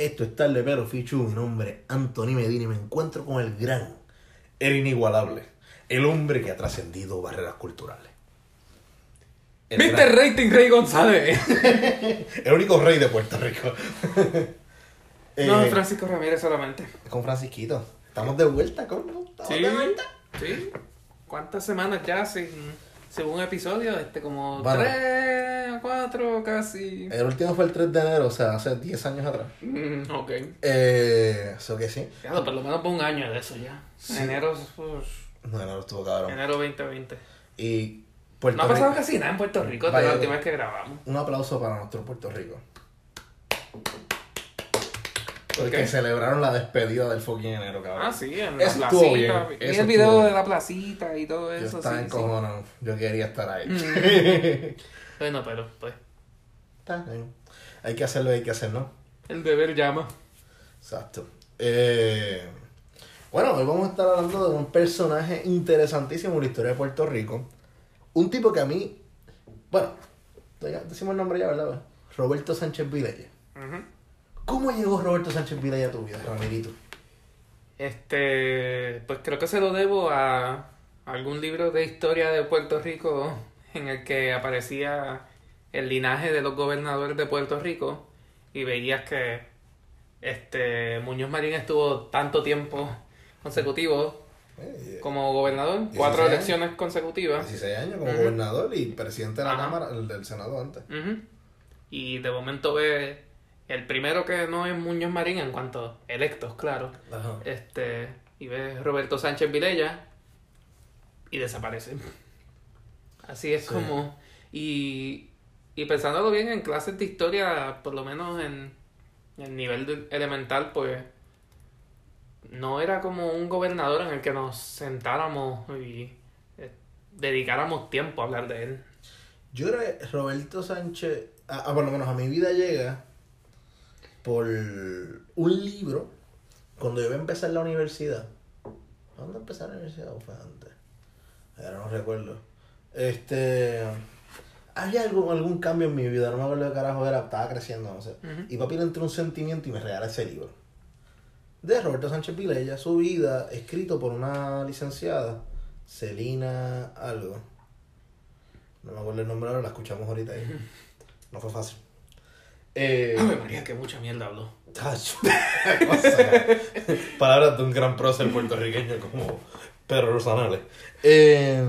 Esto es Tarde Pero Fichu, mi nombre es Anthony Medina y me encuentro con el gran, el inigualable, el hombre que ha trascendido barreras culturales. El, Mr. gran- Rating Rey González. el único rey de Puerto Rico. no, Eh, Francisco Ramírez solamente. Con Francisquito. Estamos de vuelta, ¿cómo? Estamos Sí. de vuelta. Sí. ¿Cuántas semanas ya sin, un episodio? Este, como Bueno. tres, cuatro, casi. El último fue el 3 de enero, o sea, hace 10 años atrás. Mm, ok. Eh, eso que sí. Ya, por lo menos por un año de eso ya. Sí. Enero, pues, No, no, estuvo cabrón. enero 2020. Y Puerto No ha pasado Rico- casi nada en Puerto Rico desde la última vez que grabamos. Un aplauso para nuestro Puerto Rico. ¿Por Porque celebraron la despedida del fucking enero, cabrón. Ah, sí, en Eso la estuvo placita. bien, eso el estuvo video bien. de la placita y todo Yo eso. estaba sí, en sí. Yo quería estar ahí. Mm. Bueno, pero pues, Está bien. Hay que hacerlo y hay que hacerlo. el deber llama. Exacto. Eh, bueno, hoy vamos a estar hablando de un personaje interesantísimo en la historia de Puerto Rico. Un tipo que a mí. Bueno, decimos el nombre ya, ¿verdad? Roberto Sánchez Vilella. Ujú. ¿Cómo llegó Roberto Sánchez Vilella a tu vida, Ramirito? Este, pues creo que se lo debo a algún libro de historia de Puerto Rico en el que aparecía el linaje de los gobernadores de Puerto Rico y veías que este Muñoz Marín estuvo tanto tiempo consecutivo Eh, como gobernador, 16 cuatro años. elecciones consecutivas. 16 años como gobernador y presidente de la Ajá. Cámara, el del Senado antes. Y de momento ve el primero que no es Muñoz Marín en cuanto a electos, claro. Ajá. Este, y ve Roberto Sánchez Vilella y desaparece. Así es Sí. como. Y, y pensándolo bien, en clases de historia, por lo menos en el nivel de- elemental, pues no era como un gobernador en el que nos sentáramos y eh, dedicáramos tiempo a hablar de él. Yo creo que Roberto Sánchez, ah, ah, por lo menos a mi vida llega por un libro cuando yo iba a empezar la universidad. ¿Cuándo empecé la universidad o fue antes? Ahora no recuerdo. Este. Había algún, algún cambio en mi vida, no me acuerdo de carajo era, estaba creciendo, no sé. Y papi le entró un sentimiento y me regala ese libro. De Roberto Sánchez Vilella, su vida, escrito por una licenciada, Celina algo. No me acuerdo el nombre ahora, la escuchamos ahorita ahí. No fue fácil. Eh, Ave María, que mucha mierda habló. Palabras de un gran prócer puertorriqueño como Pedro Rosanales. Eh,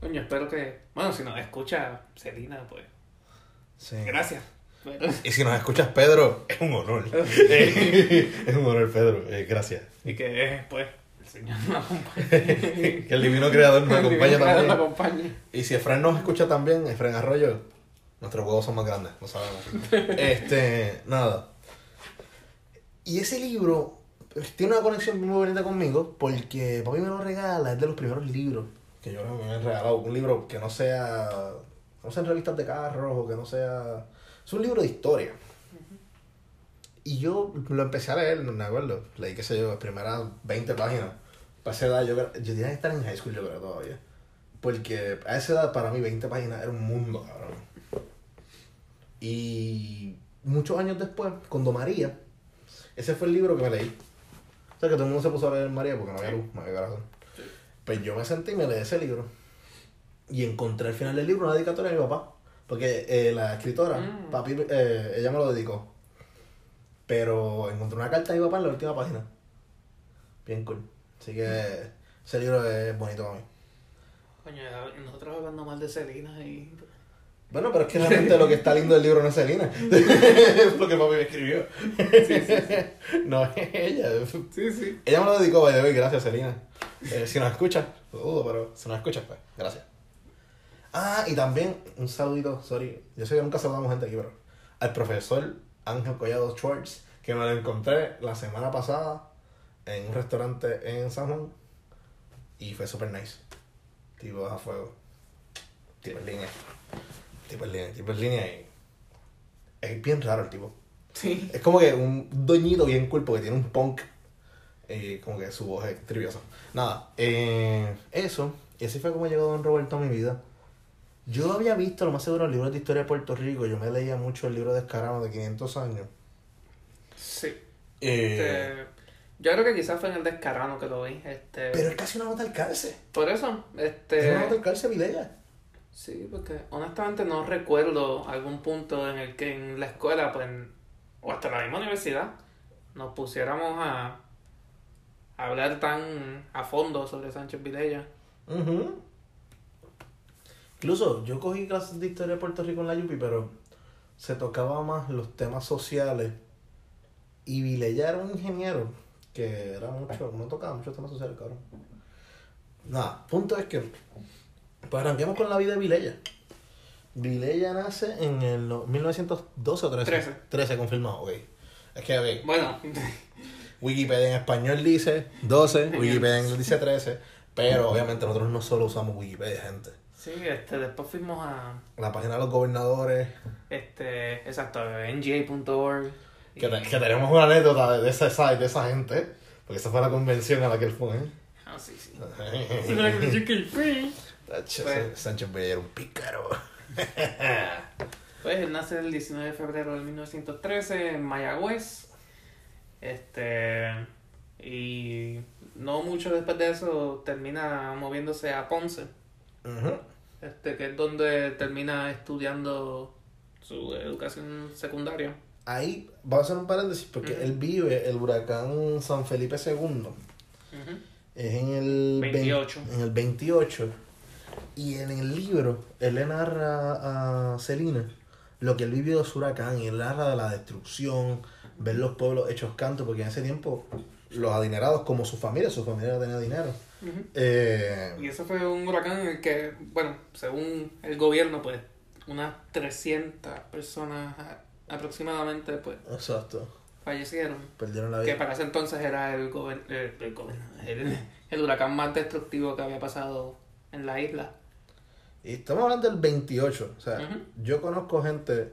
Coño, espero que. Bueno, si nos escucha Celina, pues. sí. Gracias. Bueno, Y si nos escuchas, Pedro, es un honor. Es un honor, Pedro. Eh, gracias. y que, pues, el Señor nos acompañe. que el divino creador nos acompañe también. acompañe. Y si Efraín nos escucha también, Efraín Arroyo, nuestros huevos son más grandes, lo sabemos. este, nada. Y ese libro tiene una conexión muy bonita conmigo porque papi me lo regala, es de los primeros libros que yo me he regalado. Un libro que no sea, no sean revistas de carros o que no sea... Es un libro de historia. Y yo lo empecé a leer, no me acuerdo. Leí, qué sé yo, las primeras 20 páginas. Para esa edad, yo, yo tenía que estar en high school, yo creo, todavía. Porque a esa edad, para mí, 20 páginas era un mundo, cabrón. Y muchos años después, con Don María, ese fue el libro que me leí. O sea, que todo el mundo se puso a leer María porque no había luz, no había corazón. Pues yo me senté y me leí ese libro. Y encontré al final del libro una dedicatoria a mi papá. Porque eh, la escritora, Mm. papi, eh, ella me lo dedicó. Pero encontré una carta de mi papá en la última página. Bien cool. Así que ese libro es bonito para mí. Coño, nosotros hablando mal de Celina y. Bueno, pero es que realmente lo que está lindo del libro no es Selena. es lo que papi me escribió. no es ella. Sí, sí. Ella me lo dedicó, by the way, gracias, Selena. Eh, si nos escucha, lo dudo, pero si nos escuchas, pues, gracias. Ah, y también, un saludito, sorry, yo sé que nunca saludamos gente aquí, pero al profesor Ángel Collado Schwartz, que me lo encontré la semana pasada en un restaurante en San Juan, y fue super nice. Tipo a fuego. Tipo línea. Tipo en línea, tipo en línea y... Es bien raro el tipo. Sí. Es como que un doñito bien cool porque tiene un punk. eh, como que su voz es triviosa. Nada, eh, eso. Y así fue como llegó Don Roberto a mi vida. Yo había visto, lo más seguro, libros de historia de Puerto Rico. Yo me leía mucho el libro de Escarano de 500 años. Eh, Este, yo creo que quizás fue en el descarano que lo vi. Este, pero es casi una nota al cárcel. por eso, Es este, una nota al cárcel, Vilella. Sí, porque honestamente no recuerdo algún punto en el que en la escuela, pues, o hasta la misma universidad, nos pusiéramos a, hablar tan a fondo sobre Sánchez Vilella. Ujú. Incluso yo cogí clases de historia de Puerto Rico en la Yupi, pero se tocaba más los temas sociales. Y Vilella era un ingeniero que era mucho, no tocaba muchos temas sociales, cabrón. Nada, punto es que, pues arranquemos con la vida de Vilella. Vilella nace en el no- 1912 o 13. Trece. 13 confirmado, ok. Es que, ok, Bueno, Wikipedia en español dice 12, En el- Wikipedia en inglés dice 13, pero obviamente nosotros no solo usamos Wikipedia, gente. sí, este, después fuimos a, La página de los gobernadores, este, exacto, nga.org. que, te- que tenemos una anécdota de, de ese site, de esa gente, porque esa fue la convención a la que él fue. ¿eh? Ah, sí, sí. Tacho, Pues- ese Sánchez Bella era un pícaro. Pues él nace el 19 de febrero de 1913 en Mayagüez. Este. Y no mucho después de eso termina moviéndose a Ponce. Este, que es donde termina estudiando su educación secundaria. Ahí, vamos a hacer un paréntesis, porque él vive el huracán San Felipe II. Es en el 28. vein- en el 28. Y en el libro, él le narra a Celina lo que él vivió de su huracán y él narra de la destrucción, ver los pueblos hechos canto, porque en ese tiempo los adinerados, como su familia, su familia tenía dinero. Eh, Y ese fue un huracán en el que, bueno, según el gobierno, pues, unas 300 personas aproximadamente, pues, exacto, fallecieron. perdieron la Que vida. para ese entonces era el, gober- el, el gober- el- el huracán más destructivo que había pasado en la isla. Y estamos hablando del 28. O sea, yo conozco gente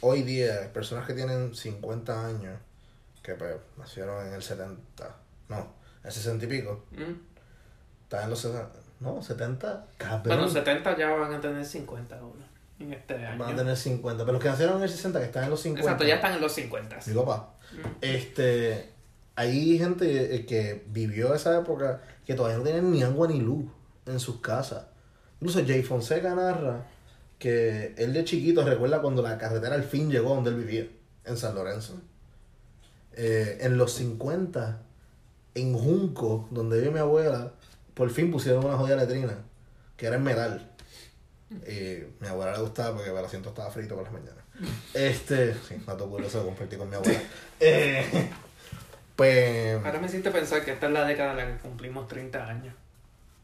hoy día, personas que tienen 50 años, que pues, nacieron en el 70, no, en el 60 y pico. Mm. Están en los 60, no, 70, cabrón. Bueno, 70 ya van a tener 50 ahora, en este año. Van a tener 50, pero los que nacieron en el 60, que están en los 50. Exacto, ya están en los 50. Mi papá. Mm. Este, hay gente eh, que vivió esa época que todavía no tienen ni agua ni luz en sus casas. Incluso Jay Fonseca narra que él de chiquito recuerda cuando la carretera al fin llegó donde él vivía, en San Lorenzo. Eh, en los 50, en Junco, donde vive mi abuela, por fin pusieron una jodida letrina, que era en metal. Y mi abuela le gustaba porque el asiento estaba frito por las mañanas. Este, sí, dato curioso que compartí con mi abuela. Eh, pues. Ahora me hiciste pensar que esta es la década en la que cumplimos 30 años.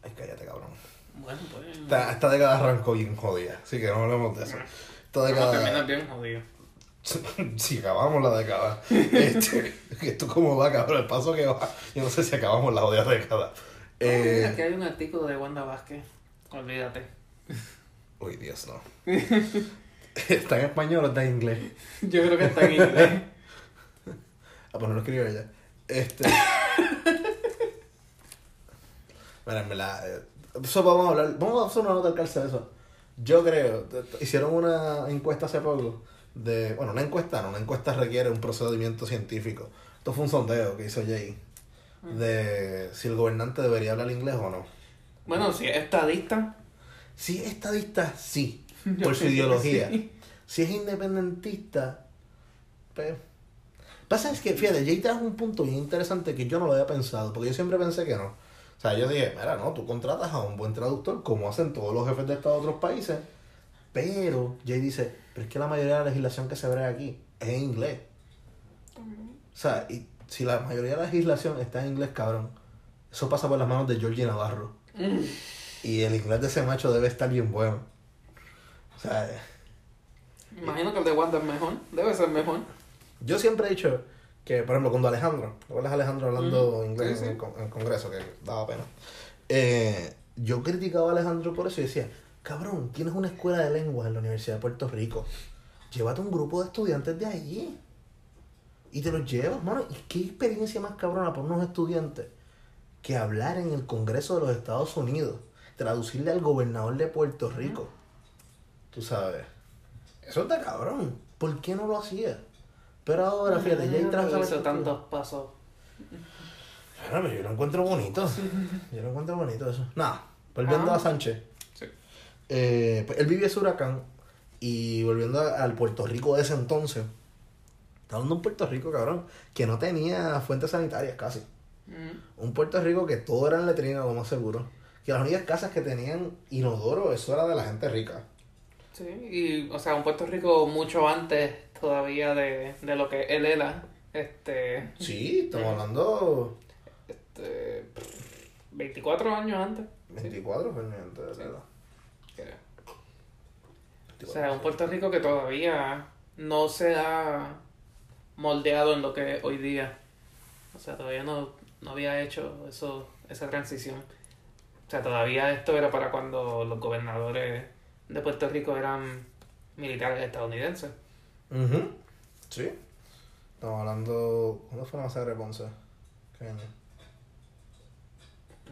Ay, cállate, cabrón. Bueno, pues... Esta, esta década arrancó bien jodida, así que no hablemos de eso. Esta década. bien jodido. si acabamos la década. Este, esto como va, cabrón, el paso que va. Yo no sé si acabamos la jodida década. Eh... Eh, aquí hay un artículo de Wanda Vázquez. Olvídate. uy, Dios, no. ¿Está en español o está en inglés? Yo creo que está en inglés. Ah, pues no lo escribió ella. Este. Mira, en verdad, eh, eso vamos a hablar. Vamos a hacer una nota al calce de eso. Yo creo, hicieron una encuesta hace poco. De, bueno, una encuesta, no, una encuesta requiere un procedimiento científico. Esto fue un sondeo que hizo Jay. De si el gobernante debería hablar inglés o no. Bueno, si es estadista, Si es estadista, sí. Yo Por su ideología. sí. Si es independentista, pues. Pasa es que, fíjate, Jay trajo un punto bien interesante que yo no lo había pensado, porque yo siempre pensé que no. O sea, yo dije, mira, no, tú contratas a un buen traductor, como hacen todos los jefes de Estado de otros países. Pero Jay dice, pero es que la mayoría de la legislación que se ve aquí es en inglés. O sea, y si la mayoría de la legislación está en inglés, cabrón, eso pasa por las manos de Georgie Navarro. Mm. Y el inglés de ese macho debe estar bien bueno. O sea, Imagino que el de Wanda es mejor. Debe ser mejor. Yo siempre he dicho que, por ejemplo, cuando Alejandro, ¿te acuerdas de Alejandro hablando inglés sí, en, el, con- en el Congreso? Que daba pena. Eh, yo criticaba a Alejandro por eso y decía, cabrón, tienes una escuela de lenguas en la Universidad de Puerto Rico. Llévate un grupo de estudiantes de allí. Y te los llevas, mano. ¿Y qué experiencia más cabrona por unos estudiantes que hablar en el Congreso de los Estados Unidos? Traducirle al gobernador de Puerto Rico. Tú sabes. Eso está cabrón. ¿Por qué no lo hacía? Pero ahora, fíjate, ya hay No hizo tantos pasos. Bueno, pero yo lo encuentro bonito. Yo lo encuentro bonito eso. Nada, volviendo Ah. a Sánchez. Sí. Eh, pues él vivía ese huracán y volviendo a- al Puerto Rico de ese entonces. Está hablando de un Puerto Rico, cabrón, que no tenía fuentes sanitarias casi. Mm. Un Puerto Rico que todo era en letrina, lo más seguro. Que las únicas casas que tenían inodoro, eso era de la gente rica. Sí, y, o sea, un Puerto Rico mucho antes todavía de, de lo que él era. Este, Sí, estamos hablando este 24 años antes. 24 fue antes de Sí. O 24. sea, un Puerto Rico que todavía no se ha moldeado en lo que es hoy día. O sea, todavía no, no había hecho eso, esa transición. O sea, todavía esto era para cuando los gobernadores de Puerto Rico eran militares estadounidenses. Ujú. Sí. Estamos hablando. ¿Cuándo fue la masacre de Ponce? ¿Qué año?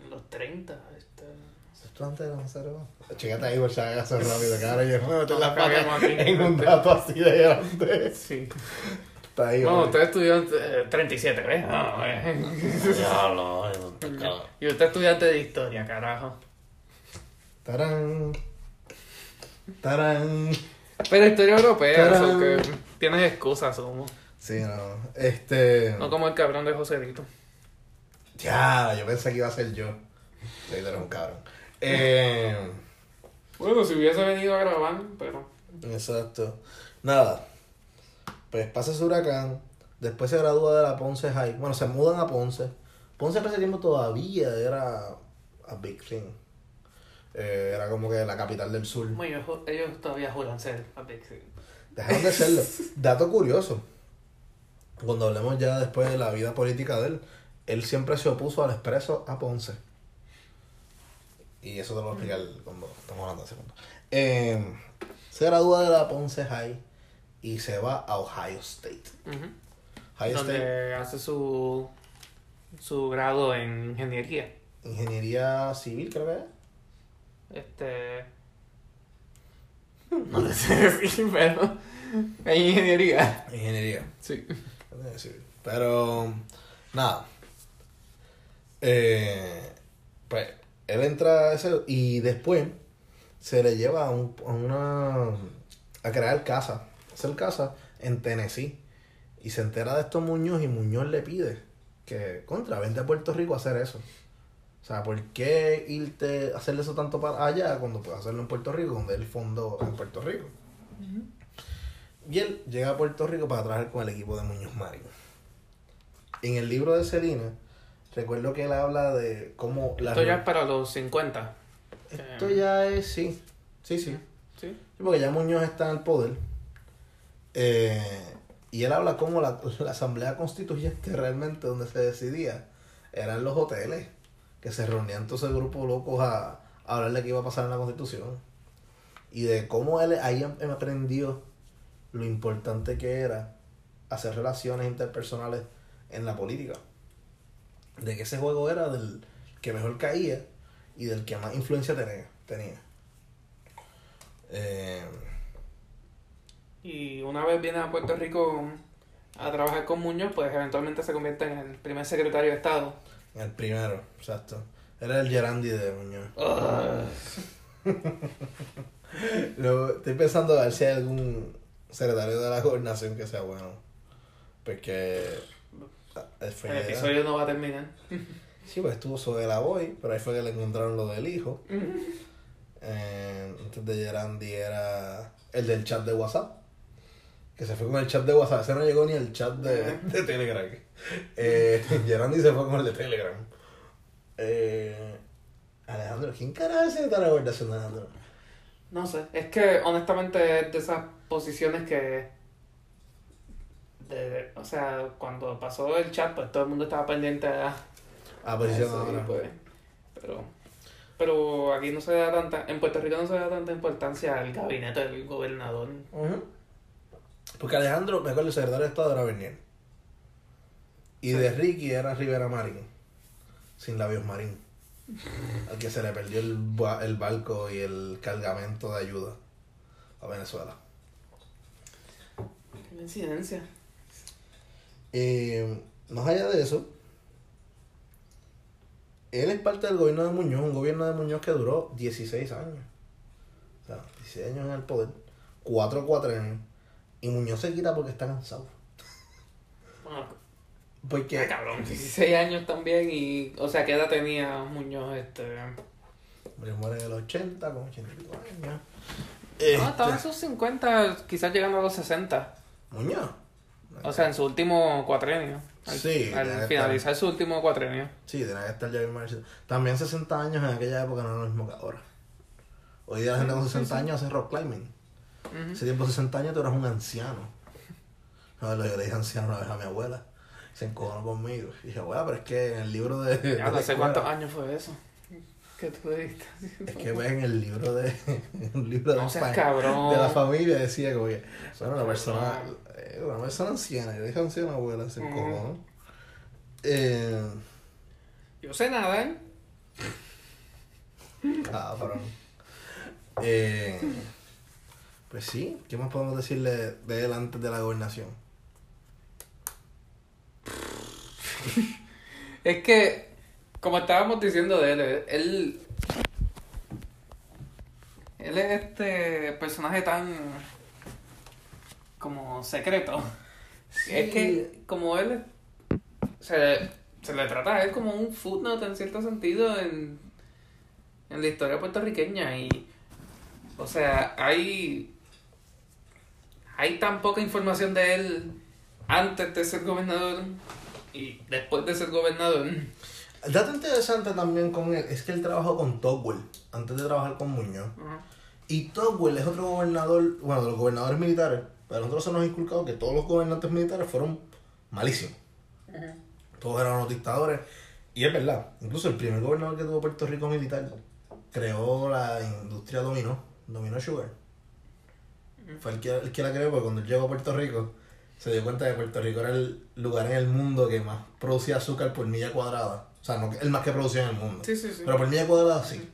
En los 30. Este... ¿Esto antes de la masacre de Ponce? Chécate ahí, por si acaso rápido, que ahora yo me meto No la aquí. en un dato así de grande. Sí. Está ahí, No, vale. usted estudió eh, 37, ¿ves? Ah, eh. Diablo, ay, no te cago. y usted es estudiante de historia, carajo. Tarán. Tarán. Pero historia europea, eso que tienes excusas, sumo. Sí, no. Este. No como el cabrón de Joselito. Ya, yo pensé que iba a ser yo. Sí, eres un cabrón. Eh. Bueno, si hubiese venido a grabar, pero. Exacto. Nada. Pues pasa ese huracán. Después se gradúa de la Ponce High. Bueno, se mudan a Ponce. Ponce para ese tiempo todavía era a big thing. Eh, era como que la capital del sur. Bueno, ellos, ellos todavía juran ser a Big City. Dejaron de serlo. Dato curioso. Cuando hablemos ya después de la vida política de él, él siempre se opuso al expreso a Ponce. Y eso te lo voy a explicar cuando estamos hablando de segundo. Eh, se gradúa de la Ponce High y se va a Ohio State. Ujú. Ohio State, Donde hace su, su grado en ingeniería. ingeniería civil, creo que es. Este. No te sé decir, pero. En ingeniería. Ingeniería. Sí. Pero, nada. Eh, pues, él entra a ese y después se le lleva a, un, a una. a crear casa. Hacer casa en Tennessee. Y se entera de esto Muñoz y Muñoz le pide que, contra, vente a Puerto Rico a hacer eso. O sea, ¿por qué irte a hacerle eso tanto para allá cuando puedes hacerlo en Puerto Rico, donde él fondo en Puerto Rico? Y él llega a Puerto Rico para trabajar con el equipo de Muñoz Marín. En el libro de Celina, recuerdo que él habla de cómo la Esto ya es para los 50. Esto ya es, sí, sí, sí. Sí. Sí, porque ya Muñoz está en el poder. Eh, y él habla cómo la, la asamblea constituyente realmente donde se decidía eran los hoteles, que se reunían todo ese grupo locos a, a hablar de qué iba a pasar en la constitución. Y de cómo él ahí aprendió lo importante que era hacer relaciones interpersonales en la política. De que ese juego era del que mejor caía y del que más influencia tenía. tenía. Eh, Y una vez viene a Puerto Rico a trabajar con Muñoz, pues eventualmente se convierte en el primer secretario de Estado. El primero, exacto. Era el Gerandi de Muñoz. Luego, estoy pensando a ver si hay algún secretario de la gobernación que sea bueno. Porque. ah, el que- episodio no va a terminar. Sí, pues estuvo sobre la Boy, pero ahí fue que le encontraron lo del hijo. Eh, antes de Gerandi era el del chat de WhatsApp. Que se fue con el chat de WhatsApp. Ese no llegó ni el chat de, de Telegram. Eh, Gerandi se fue con el de Telegram. Eh, Alejandro, ¿quién carajo es secretario de gobernación de Alejandro? No sé, es que honestamente es de esas posiciones que... de- o sea, cuando pasó el chat, pues todo el mundo estaba pendiente a... Ah, posición eso, y ahora. pues, pero, pero aquí no se da tanta... En Puerto Rico no se da tanta importancia al gabinete del gobernador. Ujú. Porque Alejandro, me acuerdo, el secretario de Estado era Bernier. Y Sí. de Ricky era Rivera Marín. Sin labios Marín. Al que se le perdió el, ba- el barco y el cargamento de ayuda a Venezuela. Qué coincidencia. Eh, más allá de eso, él es parte del gobierno de Muñoz, un gobierno de Muñoz que duró 16 años. O sea, 16 años en el poder, 4 4 años. Y Muñoz se quita porque está cansado. Porque. ah, cabrón, 16 años también y... O sea, ¿qué edad tenía Muñoz este...? Muñoz muere en el 80, con 80 y pico años. No, estaba en Este, sus 50, quizás llegando a los 60. Muñoz. O sea, en su último cuatrenio. Al, Sí, al finalizar su último cuatrenio. Sí, tenía que estar ya bien. También 60 años en aquella época no era lo mismo que ahora. Hoy día la gente con 60 años hace rock climbing. Ujú. Ese tiempo 60 años tú eras un anciano. No, yo le dije anciano una vez a mi abuela. Se encojonó conmigo. Y dije, abuela, pero es que en el libro de. de Ya la no sé escuela- cuántos años fue eso. ¿Qué tú dijiste? Es que ves en el libro de. un libro de, No seas fa- cabrón. de la familia decía que, oye, bueno, una persona. eh, Una persona anciana. Yo dije anciana, abuela, se encojonó. Eh. Yo sé nada, ¿eh? Cabrón. Eh, pues sí, ¿qué más podemos decirle de él antes de la gobernación? Es que, como estábamos diciendo de él, él. Él es este personaje tan. como secreto. Es que, como él. Se, se le trata a él como un footnote en cierto sentido en, en la historia puertorriqueña. Y. O sea, hay. Hay tan poca información de él antes de ser gobernador y después de ser gobernador. El dato interesante también con él es que él trabajó con Togwell antes de trabajar con Muñoz. Y Togwell es otro gobernador, bueno, de los gobernadores militares, pero nosotros se nos ha inculcado que todos los gobernantes militares fueron malísimos. Todos eran unos dictadores. Y es verdad, incluso el primer gobernador que tuvo Puerto Rico militar creó la industria dominó, dominó sugar. Fue el que, el que la creó porque cuando él llegó a Puerto Rico se dio cuenta que Puerto Rico era el lugar en el mundo que más producía azúcar por milla cuadrada. O sea, no el más que producía en el mundo. Sí, sí, sí. Pero por milla cuadrada sí.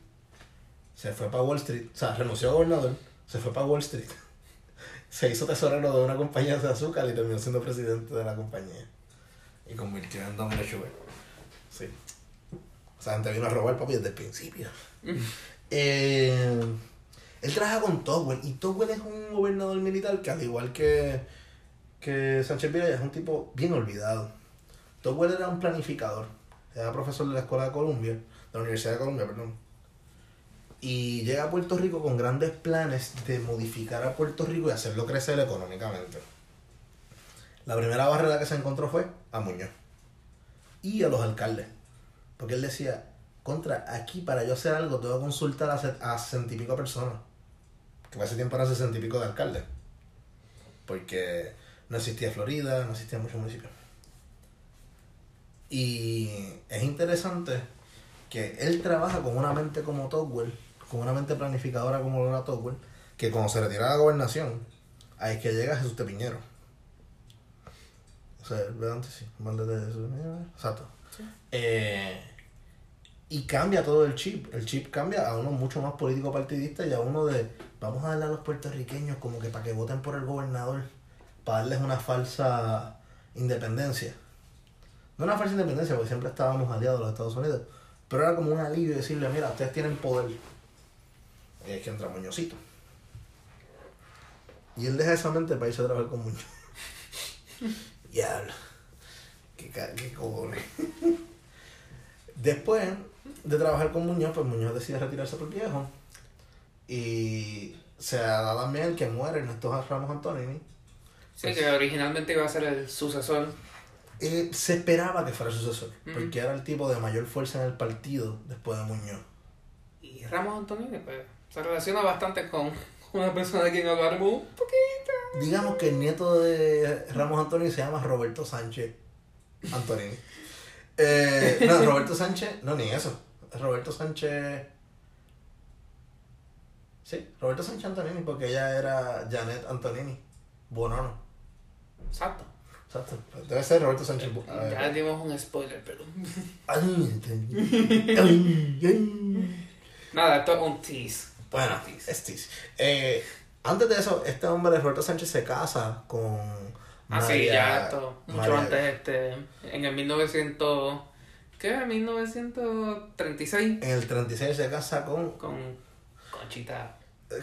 Se fue para Wall Street, o sea, renunció a gobernador, se fue para Wall Street. Se hizo tesorero de una compañía de azúcar y terminó siendo presidente de la compañía. Y convirtió en Domino Sugar. Sí. O sea, gente vino a robar papi desde el principio. Eh, él trabaja con Togwell y Togwell es un gobernador militar que al igual que, que Sánchez Vilella es un tipo bien olvidado. Togwell era un planificador, era profesor de la Escuela de Columbia, de la Universidad de Columbia, perdón. Y llega a Puerto Rico con grandes planes de modificar a Puerto Rico y hacerlo crecer económicamente. La primera barrera que se encontró fue a Muñoz y a los alcaldes. Porque él decía, contra, aquí para yo hacer algo tengo que consultar a sesenta y pico personas. Que para ese tiempo eran sesenta y pico de alcaldes. Porque no existía Florida, no existían muchos municipios. Y es interesante que él trabaja con una mente como Togwell, con una mente planificadora como lo era Togwell, que cuando se retira de la gobernación, ahí es que llega Jesús Tepiñero. O sea. Antes sí, mal de Jesús Tepiñero, Exacto. Eh, y cambia todo el chip. El chip cambia a uno mucho más político partidista y a uno de vamos a darle a los puertorriqueños como que para que voten por el gobernador, para darles una falsa independencia. No una falsa independencia, porque siempre estábamos aliados a los Estados Unidos, pero era como un alivio decirle, mira, ustedes tienen poder. Y es que entra Muñozito. Y él deja esa mente para irse a trabajar con Muñoz. Diablo. Qué, qué cojones. Después de trabajar con Muñoz, pues Muñoz decide retirarse por viejo. Y se da también que muere, Ernesto Ramos Antonini. Sí, que originalmente iba a ser el sucesor. Eh, se esperaba que fuera el sucesor, porque era el tipo de mayor fuerza en el partido después de Muñoz. Y Ramos Antonini, pues, se relaciona bastante con una persona de quien hablaremos un poquito. Digamos que el nieto de Ramos Antonini se llama Roberto Sánchez Antonini. Eh, no, Roberto Sánchez, no, ni eso. Roberto Sánchez. Sí, Roberto Sánchez Antonini, porque ella era Janet Antonini. Bonono. Exacto. Exacto. Debe ser Roberto Sánchez. Ver. Ya dimos un spoiler, pero. Nada, esto es un tease. Bueno, Un tease. es tease. Eh, antes de eso, este hombre, Roberto Sánchez, se casa con Ah, sí, ya esto, mucho María- antes, este, en el 1900, ¿qué? 1936, En el 36 se casa con, con Conchita.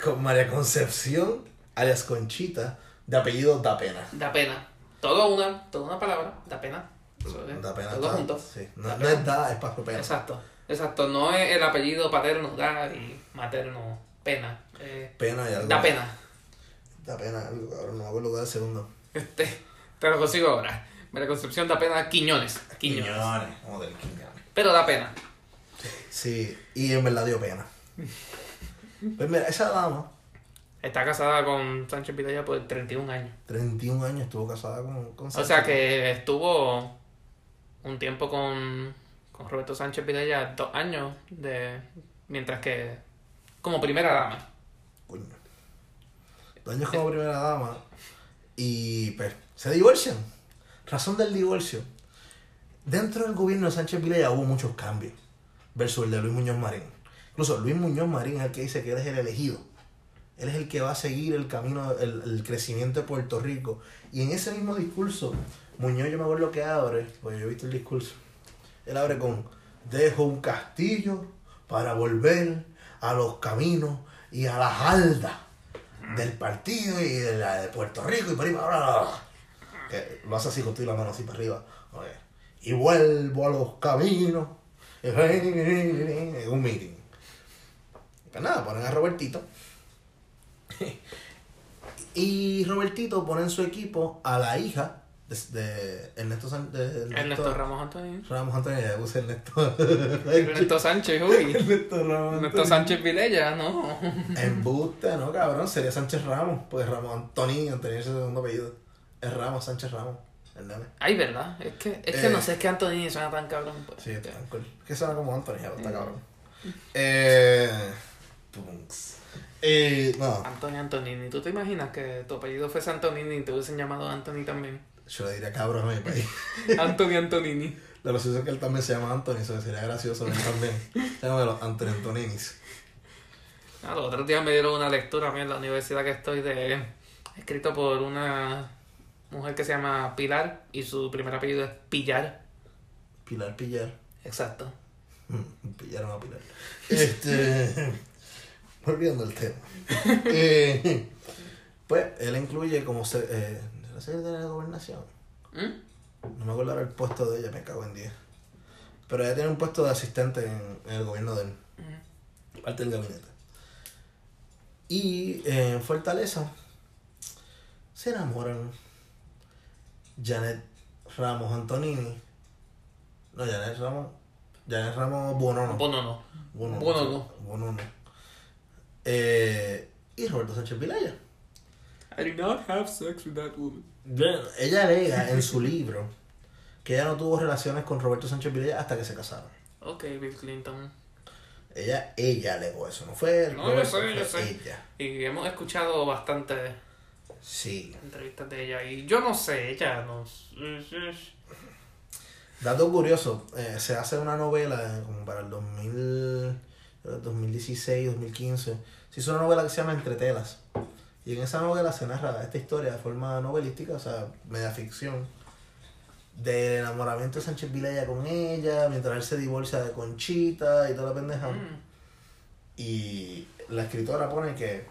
con María Concepción, alias Conchita, de apellido Da Pena. Da pena. Todo una, toda una palabra, da pena. Es, Da Pena. Todo junto. Sí. No, Da no es Da, es Paso Pena. Exacto, exacto. No es el apellido paterno, da, y materno, pena. Eh, Pena y algo. da pena. Da Pena, algo, cabrón, no me acuerdo cuál es el segundo. Este, te lo consigo ahora. María Concepción da pena Quiñones. Quiñones. Del Quiñones. Pero da pena. Sí, y en verdad dio pena. Pues mira, esa dama, Está casada con Sánchez Vidal por 31 años. 31 años, estuvo casada con, con O Sánchez. sea que estuvo un tiempo con, con Roberto Sánchez Vidal dos años de mientras que como primera dama. Coño. Dos años como primera dama. Y pues, se divorcian. Razón del divorcio. Dentro del gobierno de Sánchez Vilella hubo muchos cambios. Versus el de Luis Muñoz Marín. Incluso Luis Muñoz Marín es el que dice que él es el elegido. Él es el que va a seguir el camino, el, el crecimiento de Puerto Rico. Y en ese mismo discurso, Muñoz yo me acuerdo que abre, porque yo he visto el discurso. Él abre con, dejo un castillo para volver a los caminos y a las aldas del partido y de, Puerto Rico y por ahí, bla, bla, bla. Lo hace así con la mano así para arriba. Ok. Y vuelvo a los caminos. En un meeting. Pues nada, ponen a Robertito. Y Robertito pone en su equipo a la hija de, de Ernesto, San- de Ernesto Ramos Antonio. Ramos Antonio, ya puse Ernesto. Ernesto Sánchez, uy. Ernesto Ramos Ernesto Antonio. Sánchez Vilella, no. Embuste, ¿no, cabrón? Sería Sánchez Ramos, porque Ramos Antonio, Antonio es el segundo apellido. Es Ramos, Sánchez Ramos, el nene. Ay, ¿verdad? Es que, es que Eh. no sé, es que Antonini suena tan cabrón. Pues. Sí, está bien cool. Es que suena como Anthony, pero está Mm. cabrón. Eh. Tunks. Eh, no, Antonini. ¿Tú te imaginas que tu apellido fuese Antonini y te hubiesen llamado Anthony también? yo le diría cabrón a mi país. Antonio Antonini. Lo gracioso es que él también se llama Anthony, eso sería gracioso él también. Se llama los Anthony Antoninis. Ah, los otros días me dieron una lectura a mí en la universidad que estoy de escrito por una mujer que se llama Pilar y su primer apellido es Pillar. Pilar Pillar. Exacto. Pillaron a Pilar. Este. Volviendo al tema. Eh, pues él incluye como se, eh, la secretaria de gobernación. ¿Mm? No me acuerdo ahora el puesto de ella, me cago en 10. Pero ella tiene un puesto de asistente en, en el gobierno de él, parte del gabinete. Y eh, en Fortaleza se enamoran Janet Ramos Antonini. No, Janet Ramos. Janet Ramos Bonono. Bueno, no. Bonono. Bonono. Bonono. Eh, y Roberto Sánchez Vilaya. I did not have sex with that woman. Ella alega en su libro que ella no tuvo relaciones con Roberto Sánchez Vilella hasta que se casaron. Ok, Bill Clinton. Ella, ella alegó eso, no fue No, yo sé, yo sé. ella. Y hemos escuchado bastantes Sí. entrevistas de ella y yo no sé, ella nos... Dato curioso, eh, se hace una novela como para el 2000, eh, 2016, 2015. Se hizo una novela que se llama Entre Telas. Y en esa novela se narra esta historia de forma novelística, o sea, media ficción, del enamoramiento de Sánchez Vilella con ella, mientras él se divorcia de Conchita y toda la pendeja. Mm. Y la escritora pone que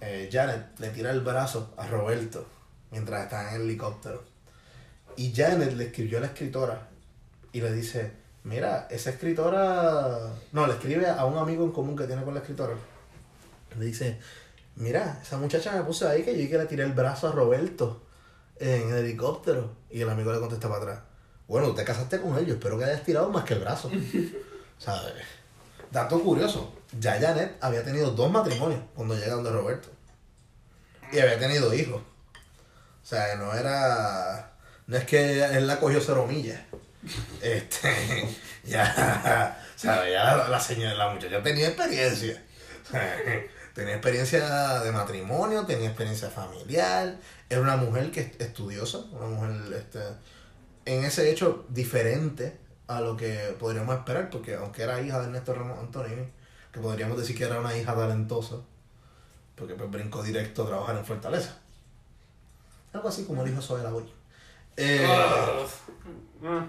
eh, Janet le tira el brazo a Roberto mientras está en el helicóptero. Y Janet le escribió a la escritora y le dice, mira, esa escritora... No, le escribe a un amigo en común que tiene con la escritora. Le dice, mira, esa muchacha me puso ahí que yo que le tiré el brazo a Roberto en el helicóptero. Y el amigo le contesta para atrás, bueno, te casaste con él, yo espero que hayas tirado más que el brazo. ¿Sabes? Dato curioso, ya Janet había tenido dos matrimonios cuando llega donde Roberto. Y había tenido hijos. O sea, no era... No es que él la cogió cero millas. Este... Ya... Ya la, la señora, la muchacha tenía experiencia. Tenía experiencia de matrimonio, tenía experiencia familiar. Era una mujer que es estudiosa, una mujer este, en ese hecho diferente a lo que podríamos esperar, porque aunque era hija de Ernesto Ramos Antonini, que podríamos decir que era una hija talentosa, porque pues brincó directo a trabajar en Fortaleza. Algo así como dijo Soela hoy. Eh, Ah.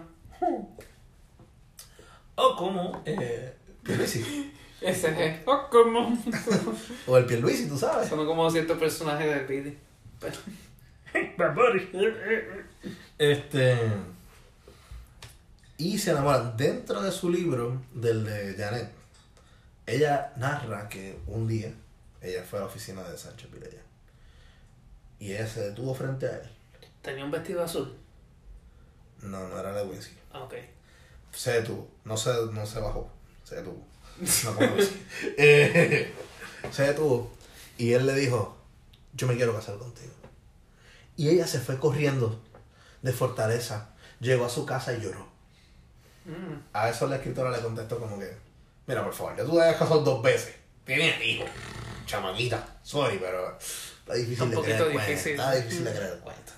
O como eh, Pierluisi. Ese es. Oh, ¿cómo? O el Pierluisi, tú sabes. Sonó como cierto personaje de Pidi. Pero... Este. Y se enamoran. Dentro de su libro, del de Janet, ella narra que un día ella fue a la oficina de Sánchez Vilella. Y ella se detuvo frente a él. Tenía un vestido azul. No, no era Lewinsky. Ah, Ok. Se detuvo. No se, no se bajó. Se detuvo. No. Eh, se detuvo. Y él le dijo: Yo me quiero casar contigo. Y ella se fue corriendo de fortaleza. Llegó a su casa y lloró. Mm. A eso la escritora le contestó como que, mira, por favor, ya tú te hayas casado dos veces. Tienes hijo. Chamaquita. Sorry, pero está difícil de creer el cuento. difícil. Está difícil de creer el cuento.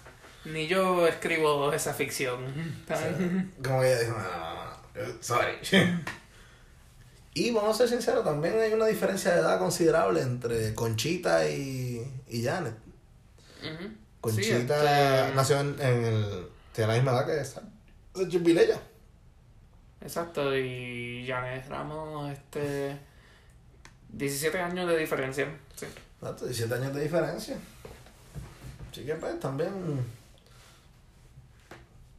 Ni yo escribo esa ficción. O sea, como que ella dijo, no, no, no, no, sorry. y vamos a ser sinceros, también hay una diferencia de edad considerable entre Conchita y, y Janet. Ujú. Conchita Sí, este- nació en, en el... Tiene la misma edad que esa. Vilella. Exacto, y Janet Ramos, este. 17 años de diferencia. Sí. Exacto, 17 años de diferencia. Así que pues también.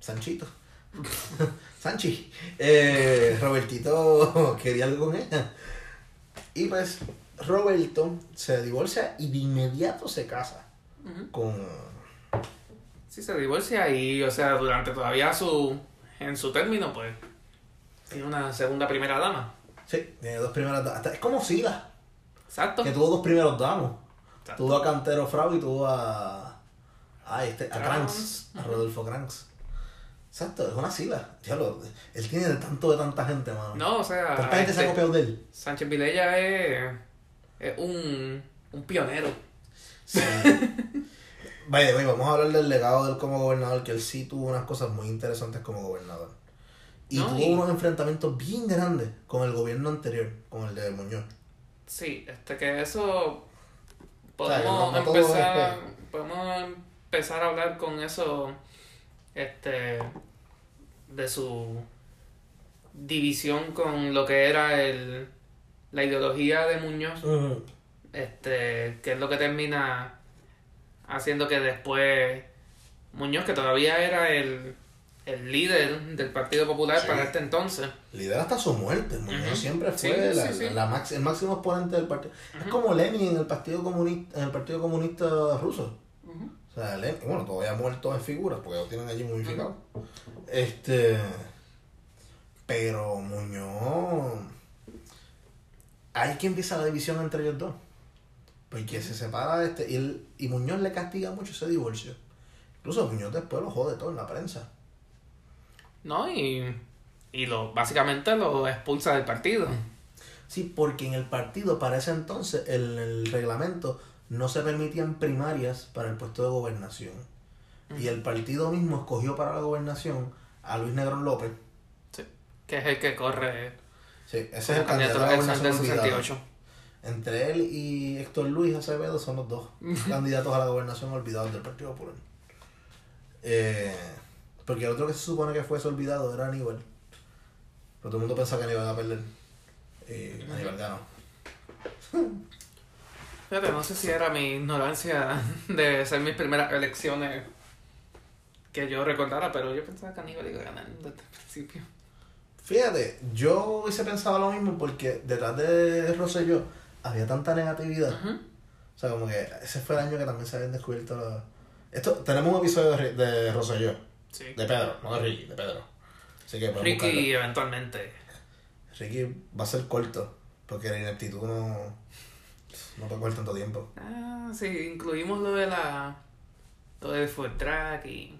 Sanchito. Sanchi. Eh, Robertito quería algo con ella. Y pues Roberto se divorcia y de inmediato se casa con. Sí, se divorcia y, o sea, durante todavía su. En su término, pues. Tiene una segunda primera dama. Sí, tiene dos primeras damas. Es como Sila, Exacto. que tuvo dos primeros damos. Exacto. Tuvo a Cantero Frau y tuvo a. a este, a. Kranz, a Rodolfo Kranz. Exacto, es una sila. Diablo, él tiene de tanto de tanta gente, mano. No, o sea. ¿Cuánta gente se ha este, copiado de él? Sánchez Vilella es. Es un. Un pionero. Sí. Vaya, vaya, vamos a hablar del legado de él como gobernador, que él sí tuvo unas cosas muy interesantes como gobernador. Y No, tuvo y- unos enfrentamientos bien grandes con el gobierno anterior, con el de Muñoz. Sí, este que eso O sea, que podemos no- empezar es podemos empezar a hablar con eso este de su división con lo que era el la ideología de Muñoz este que es lo que termina haciendo que después Muñoz que todavía era el, el líder del Partido Popular Sí. para este entonces Lidera hasta su muerte. Muñoz siempre Sí, fue la, sí, sí. la max- el máximo exponente del partido. Es como Lenin en el Partido Comunista, en el Partido Comunista Ruso. O sea, bueno, todavía muerto en figuras, porque lo tienen allí momificado. Este. Pero Muñoz. Ahí que empieza la división entre ellos dos. Porque se separa este. Y, él- y Muñoz le castiga mucho ese divorcio. Incluso Muñoz después lo jode todo en la prensa. no y y lo básicamente lo expulsa del partido Sí, porque en el partido, para ese entonces, en el reglamento no se permitían primarias para el puesto de gobernación. Y el partido mismo escogió para la gobernación a Luis Negrón López. Sí, que es el que corre Sí, ese es el candidato candidato a la del gobernación del olvidado. 68. Entre él y Héctor Luis Acevedo son los dos candidatos a la gobernación olvidados del Partido Popular. Eh, porque el otro que se supone que fuese olvidado era Aníbal. Pero todo el mundo pensaba que Aníbal iba a perder. Y Aníbal ganó. Fíjate, no sé si era mi ignorancia de ser mis primeras elecciones que yo recordara, pero yo pensaba que Aníbal iba a ganar desde el principio. Fíjate, yo hubiese pensado lo mismo porque detrás de Rosselló había tanta negatividad. O sea, como que ese fue el año que también se habían descubierto los... Esto, tenemos un episodio de, de Rosselló. Sí. De Pedro, no de Ricky, de Pedro. Así que buscarlo. Ricky eventualmente. Ricky va a ser corto, porque la ineptitud no, no puede coger tanto tiempo. Ah, sí, incluimos lo de la. lo del food track y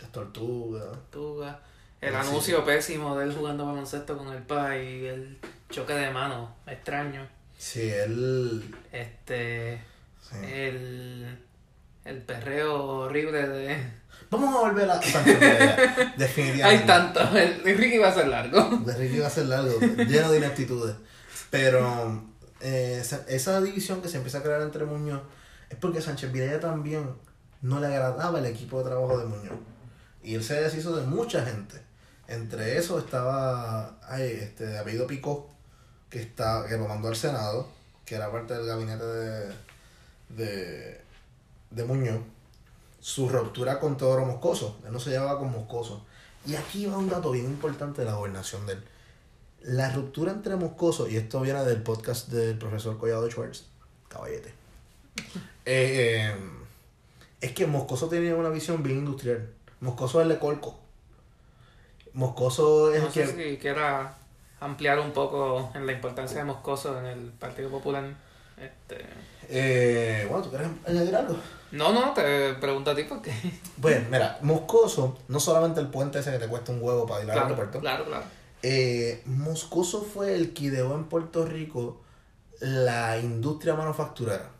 Las tortugas. Tuga. El anuncio pésimo de él jugando baloncesto con el pai y el choque de manos extraño. Sí, él... Este. sí. El. El perreo horrible de. Vamos a volver a Pereira, definitivamente. Hay tanto. El el Ricky va a ser largo. De Ricky va a ser largo, lleno de ineptitudes. Pero eh, esa, división que se empieza a crear entre Muñoz es porque Sánchez Videla también no le agradaba el equipo de trabajo de Muñoz. Y él se deshizo de mucha gente. Entre eso estaba ay, este, de Picó, que, está, que lo mandó al Senado, que era parte del gabinete de, de, de Muñoz. Su ruptura con Teodoro Moscoso. Él no se llevaba con Moscoso. Y aquí va un dato bien importante de la gobernación de él. La ruptura entre Moscoso, y esto viene del podcast del profesor Collado Schwartz, caballete. Eh, eh, es que Moscoso tenía una visión bien industrial. Moscoso es el de Colco. Moscoso es No el sé que. si quiera ampliar un poco en la importancia de Moscoso en el Partido Popular. Este... Eh, bueno, ¿tú quieres añadir algo? No, no, te pregunto a ti porque... Pues, mira, Moscoso, no solamente el puente ese que te cuesta un huevo para ir al Claro, aeropuerto. claro, claro. Eh, Moscoso fue el que ideó en Puerto Rico la industria manufacturera.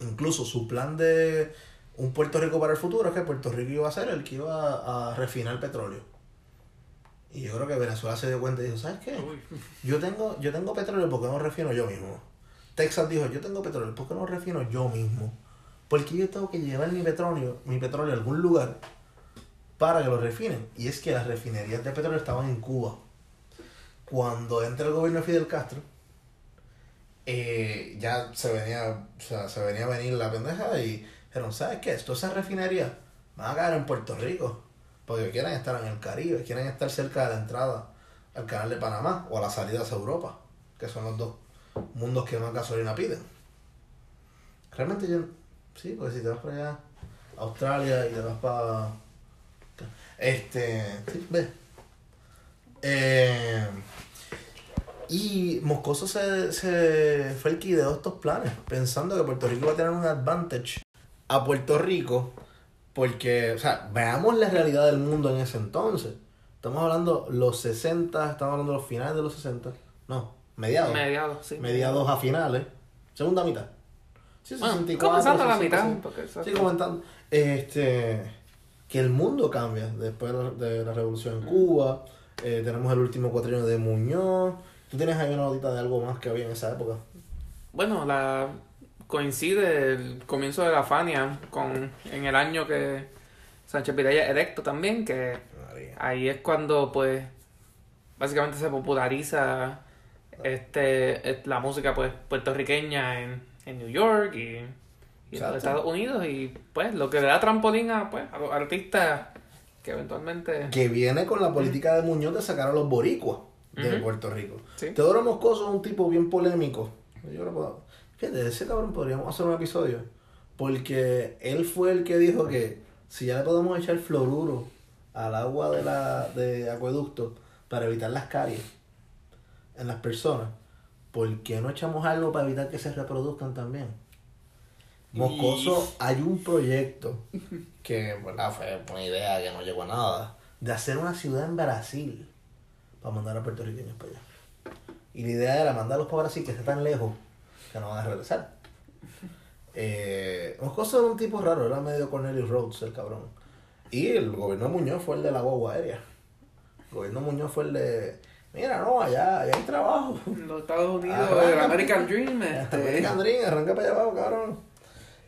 Incluso su plan de un Puerto Rico para el futuro es que Puerto Rico iba a ser el que iba a, refinar petróleo. Y yo creo que Venezuela se dio cuenta y dijo, ¿sabes qué? Yo tengo, yo tengo petróleo, ¿por qué no refino yo mismo? Texas dijo, yo tengo petróleo, ¿por qué no refino yo mismo? Porque yo tengo que llevar mi petróleo, mi petróleo a algún lugar para que lo refinen. Y es que las refinerías de petróleo estaban en Cuba. Cuando entra el gobierno de Fidel Castro, eh, ya se venía, se venía a venir la pendeja y dijeron, ¿sabes qué? Todas esas refinerías van a caer en Puerto Rico. Porque quieren estar en el Caribe, quieren estar cerca de la entrada al canal de Panamá o a la salida hacia Europa, que son los dos mundos que más gasolina piden. Realmente yo, sí, porque si te vas para allá, Australia y te vas para... Este, sí, ve. Eh, y Moscoso se, se fue el que ideó estos planes, pensando que Puerto Rico iba a tener un advantage a Puerto Rico, porque, o sea, veamos la realidad del mundo en ese entonces. Estamos hablando los 60, estamos hablando de los finales de los 60, no, mediados, Mediados, sí. mediados a finales, segunda mitad. Sí, Bueno, 64, comenzando la 65. mitad. Sí, comentando. Este, que el mundo cambia después de la, de la revolución en Cuba. eh, tenemos el último cuatrienio de Muñoz. Tú tienes ahí una notita de algo más que había en esa época. Bueno, la coincide el comienzo de la Fania con en el año que Sánchez es electo también, que ahí es cuando pues básicamente se populariza este es- la música pues puertorriqueña en, en New York y, Exacto. Estados Unidos y pues lo que le da trampolín a pues a los artistas que eventualmente Que viene con la política de Muñoz de sacar a los boricuas de. Puerto Rico. Sí. Teodoro Moscoso es un tipo bien polémico. Yo creo que- Fíjate, de ese cabrón podríamos hacer un episodio. Porque él fue el que dijo que si ya le podemos echar fluoruro al agua de la de acueducto para evitar las caries en las personas, ¿por qué no echamos algo para evitar que se reproduzcan también? Moscoso, hay un proyecto que ¿verdad? fue una idea que no llegó a nada, de hacer una ciudad en Brasil para mandar a puertorriqueños para allá. Y la idea era mandarlos para Brasil que está tan lejos que no van a regresar. Eh, Moscoso era un tipo raro, era medio Cornelius Rhodes, el cabrón. Y el gobierno de Muñoz fue el de la guagua aérea. El gobierno de Muñoz fue el de, mira, no, allá, allá hay trabajo. en los Estados Unidos Arranca. el American Dream este, American Dream, arranca para allá abajo, cabrón.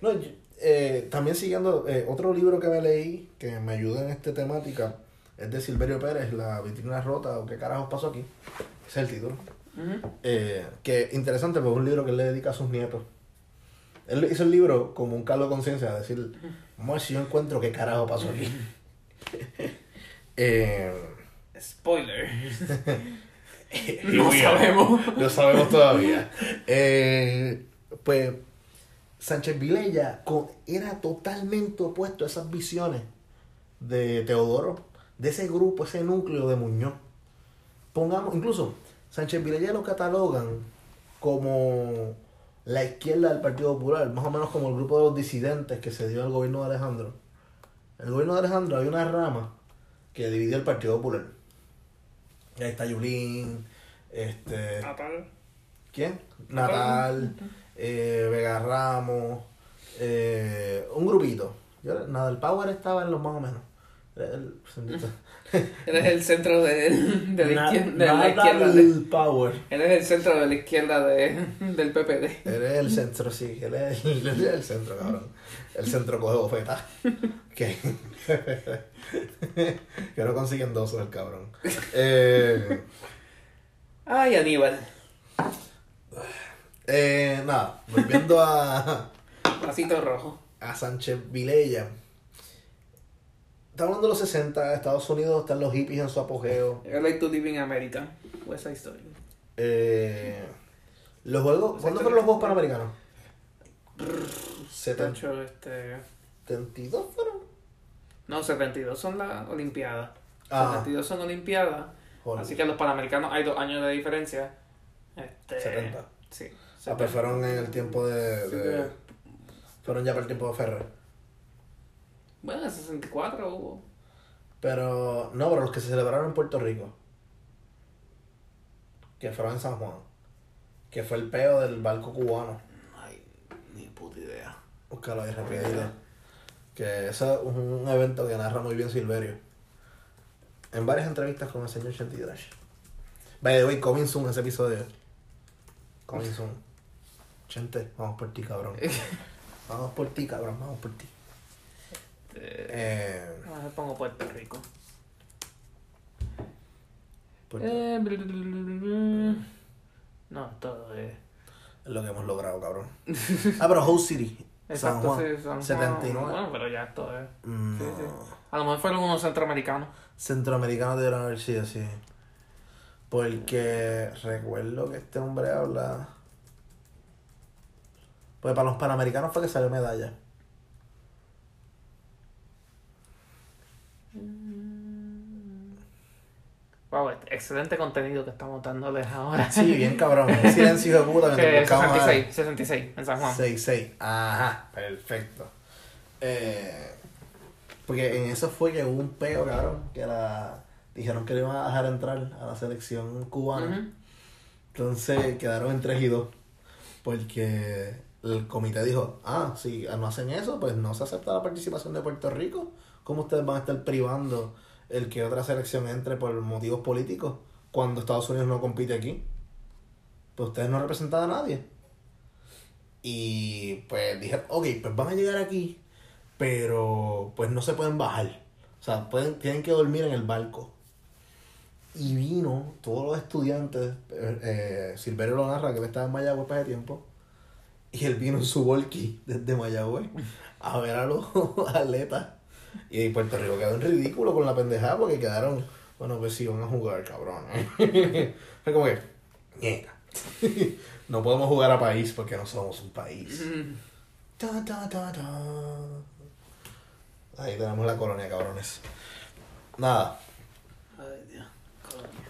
No, yo- eh, también siguiendo, eh, otro libro que me leí que me ayuda en esta temática es de Silverio Pérez, La vitrina rota o qué carajos pasó aquí. Ese es el título. Ujú. Eh, que interesante porque es un libro que él le dedica a sus nietos. Él hizo el libro como un cargo de conciencia, a decir, vamos a ver si yo encuentro qué carajo pasó aquí. eh, Spoiler. Lo No sabemos. Lo sabemos todavía. Eh, pues Sánchez Vilella era totalmente opuesto a esas visiones de Teodoro, de ese grupo, ese núcleo de Muñoz. Pongamos, incluso Sánchez Vilella lo catalogan como la izquierda del Partido Popular, más o menos como el grupo de los disidentes que se dio al gobierno de Alejandro. En el gobierno de Alejandro había una rama que dividió el Partido Popular. Ahí está Yulín, este, Natal. ¿quién? Natal, eh, Vega Ramos, eh, un grupito. Yo, Nadal Power estaba en los más o menos. Eres el centro. Eres el centro de, de la Na- izquierda. De la nada power. Eres el centro de la izquierda de, del PPD. Eres el centro, sí. Él es el, el centro, cabrón. El centro coge bofeta. Que, que no consiguen dos el cabrón. Eh, Ay, Aníbal. Eh, nada, volviendo a, Vasito rojo. a Sánchez Vilella. Estamos hablando de los 60, Estados Unidos están los hippies en su apogeo. I like to live in America. West Side Story. Eh, los juegos, ¿cuándo fueron los Juegos Panamericanos? 70, Tacho, este... 72 fueron. No, 72 son las Olimpiadas. Ah. 72 son Olimpiadas. Joder. Así que los Panamericanos hay dos años de diferencia. Este, 70. Sí. Ah, pues fueron en el tiempo de, Sí, de- que- Fueron ya para el tiempo de Ferrer. Bueno, en 64 hubo. Pero, no, pero los que se celebraron en Puerto Rico. Que fueron en San Juan. Que fue el peo del barco cubano. Ay, ni puta idea. Búscalo ahí rapidito. Que ese es un evento que narra muy bien Silverio. En varias entrevistas con el señor Shanti Drash. By the way, coming soon ese episodio. Coming soon. Chente, vamos por ti, cabrón. Vamos por ti, cabrón, vamos por ti. Este, Eh, pongo Puerto Rico. Eh, no, todo es. Es lo que hemos logrado, cabrón. Ah, pero Host City. San Exacto, Juan. sí, San Juan. 79. Bueno, pero ya todo es. Mm, Sí, no. sí. A lo mejor fueron unos centroamericanos. Centroamericanos debieron haber sido así. Porque recuerdo que este hombre habla. Pues para los panamericanos fue que salió medalla. Wow, excelente contenido que estamos dándoles ahora. Sí, bien cabrón. Un silencio de puta a- 66, 66 en San Juan. 6-6. Ajá, perfecto. Eh, porque en eso fue que hubo un peo, cabrón, que la dijeron que le iban a dejar entrar a la selección cubana. Entonces quedaron en 3 y 2. Porque el comité dijo, ah, si no hacen eso, pues no se acepta la participación de Puerto Rico. ¿Cómo ustedes van a estar privando el que otra selección entre por motivos políticos cuando Estados Unidos no compite aquí? Pues ustedes no representan a nadie. Y pues dijeron, ok, pues van a llegar aquí, pero pues no se pueden bajar. O sea, pueden, tienen que dormir en el barco. Y vino todos los estudiantes, eh, eh, Silverio lo narra, que él estaba en Mayagüez ese tiempo, y él vino en su volky desde Mayagüez a ver a los atletas. Y Puerto Rico quedó en ridículo con la pendejada porque quedaron, bueno, pues sí, van a jugar, cabrón. Fue como que, "Ñeta". no podemos jugar a país porque no somos un país. Mm. Ta, ta, ta, ta. Ahí tenemos la colonia, cabrones. Nada. Ay, Dios. Colonia.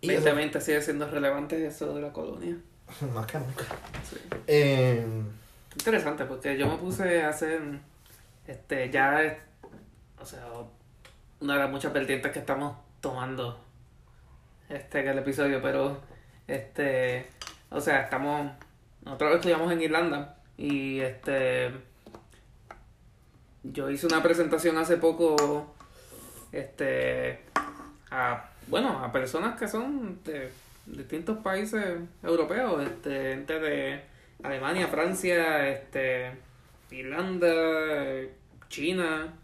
Y eso- 2020 sigue siendo relevante eso de la colonia. más que nunca. Sí. Eh, Interesante, porque yo me puse a hacer, este, ya, es- o sea, una de las muchas vertientes que estamos tomando, este, en el episodio, pero, este, o sea, estamos, nosotros estudiamos en Irlanda y, este, yo hice una presentación hace poco, este, a, bueno, a personas que son de distintos países europeos, este, gente de Alemania, Francia, este, Irlanda, eh, China,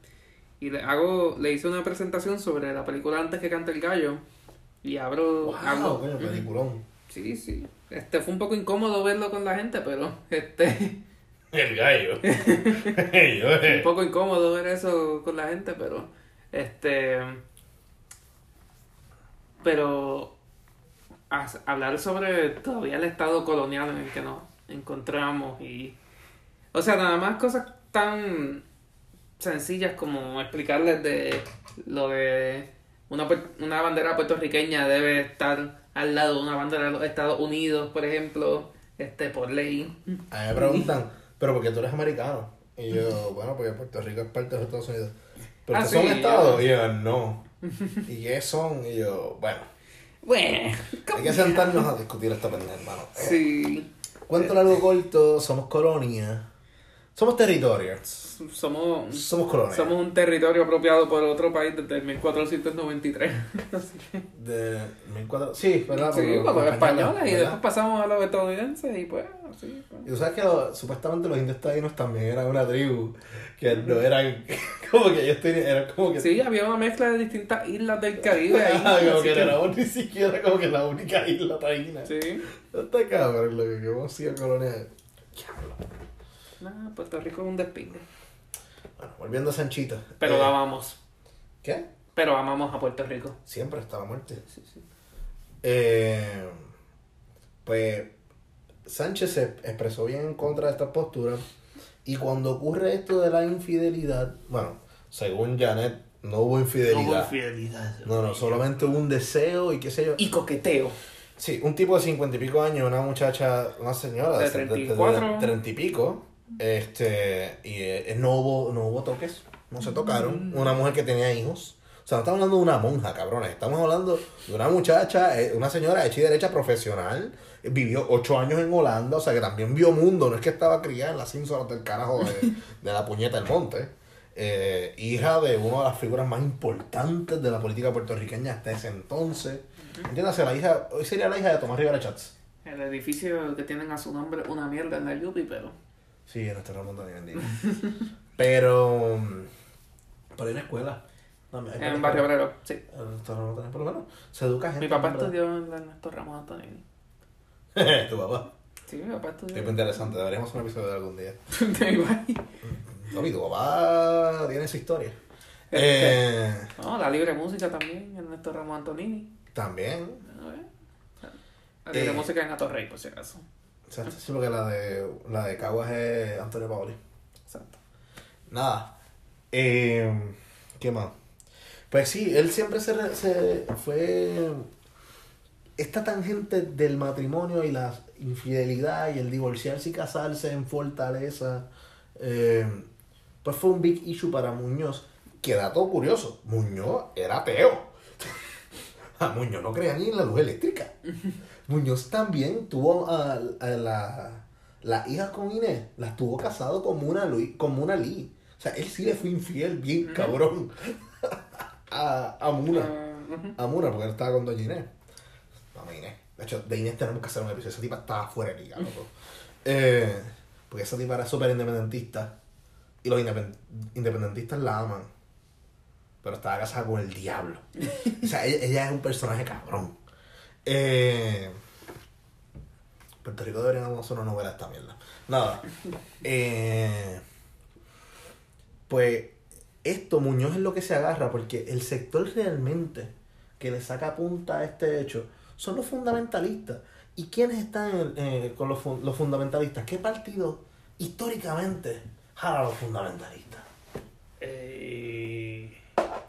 y le hago, le hice una presentación sobre la película Antes que cante el gallo, y abro, wow, hablo- coño, peliculón. Sí, sí. Este fue un poco incómodo verlo con la gente, pero este El gallo. un poco incómodo ver eso con la gente, pero este pero as- hablar sobre todavía el estado colonial en el que nos encontramos y o sea, nada más cosas tan sencillas como explicarles de lo de una, una bandera puertorriqueña debe estar al lado de una bandera de los Estados Unidos, por ejemplo, este por ley. A mí me preguntan, ¿pero por qué tú eres americano? Y yo, bueno, porque Puerto Rico es parte de los Estados Unidos. ¿Pero Ah, qué son sí, estados? Y yo, no. ¿Y qué son? Y yo, bueno, Bueno, hay que sentarnos a discutir esta pendeja, hermano. Eh, sí. Cuento largo corto, somos colonia. Somos territorio. Somos, Somos colonia. somos un territorio apropiado por otro país desde el 1493. Así que- De 1400. Sí, ¿verdad? sí, Por por los españoles y ¿verdad? después pasamos a los estadounidenses y pues así. pues. Y tú sabes que los- supuestamente los indios taínos también eran una tribu. Que no eran. Como que ellos tenían. Eran como que. Sí, había una mezcla de distintas islas del Caribe ahí. Ah, como que que- no éramos ni siquiera como que la única isla taína. Sí. Está cabrón lo que hemos sido colonia. Diablo. Nah, Puerto Rico es un despingue. Bueno, volviendo a Sanchita. Pero Eh, la amamos. ¿Qué? Pero amamos a Puerto Rico. Siempre está la muerte. Sí, sí. Eh, pues Sánchez se expresó bien en contra de esta postura. Y cuando ocurre esto de la infidelidad, bueno, según Janet, no hubo infidelidad. infidelidad. No, no, solamente hubo un deseo y qué sé yo. Y coqueteo. Sí, un tipo de cincuenta y pico años, una muchacha, una señora De 34. treinta y pico, este, y eh, no hubo, no hubo toques, no se tocaron, una mujer que tenía hijos. O sea, no estamos hablando de una monja, cabrones, estamos hablando de una muchacha, eh, una señora hecha y derecha profesional, vivió ocho años en Holanda, o sea que también vio mundo, no es que estaba criada en las Simpsons del carajo de, de la puñeta del monte. Eh, hija de una de las figuras más importantes de la política puertorriqueña hasta ese entonces. Entiéndase, la hija, hoy sería la hija de Tomás Rivera Chats. El edificio que tienen a su nombre una mierda en la Yupi, pero. Sí, en nuestro Ramón también bendiga. Pero. mm, Pero hay una escuela. No, hay En Barrio. Obrero, sí. En nuestro Ramón también, por lo menos. Se educa gente. Mi papá en estudió en Ernesto Ramos Antonini. tu papá. Sí, mi papá estudió. Es interesante, deberíamos hacer un episodio de algún día. De igual. Tommy, tu papá tiene su historia. Este. Eh, No, la libre música también, Ernesto Ramos Antonini. también. A ver. La libre Eh. música en Atorrey, por si acaso. O sea, sí, porque la de, la de Caguas es Antonio Paoli. Exacto. Nada. Eh, ¿Qué más? Pues sí, él siempre se, se fue. Esta tangente del matrimonio y la infidelidad y el divorciarse y casarse en Fortaleza. eh, pues fue un big issue para Muñoz. Que dato curioso: Muñoz era ateo. A Muñoz no creía ni en la luz eléctrica. Muñoz también tuvo a, a la, las hijas con Inés, las tuvo casado como una, como una Lee. O sea, él sí le fue infiel, bien cabrón. a, a Muna. Ah. A Muna, porque él estaba con Doña Inés. Vamos, Inés. De hecho, de Inés tenemos que hacer un episodio. Esa tipa estaba fuera de liga, loco. Eh, porque esa tipa era súper independentista. Y los independ- independentistas la aman. Pero estaba casada con el diablo. O sea, ella, ella es un personaje cabrón. Eh, Puerto Rico deberíamos hacer una novela esta mierda. Nada. Eh, pues esto Muñoz es lo que se agarra porque el sector realmente que le saca punta a este hecho son los fundamentalistas. ¿Y quiénes están eh, con los, los fundamentalistas? ¿Qué partido históricamente jala a los fundamentalistas? Eh,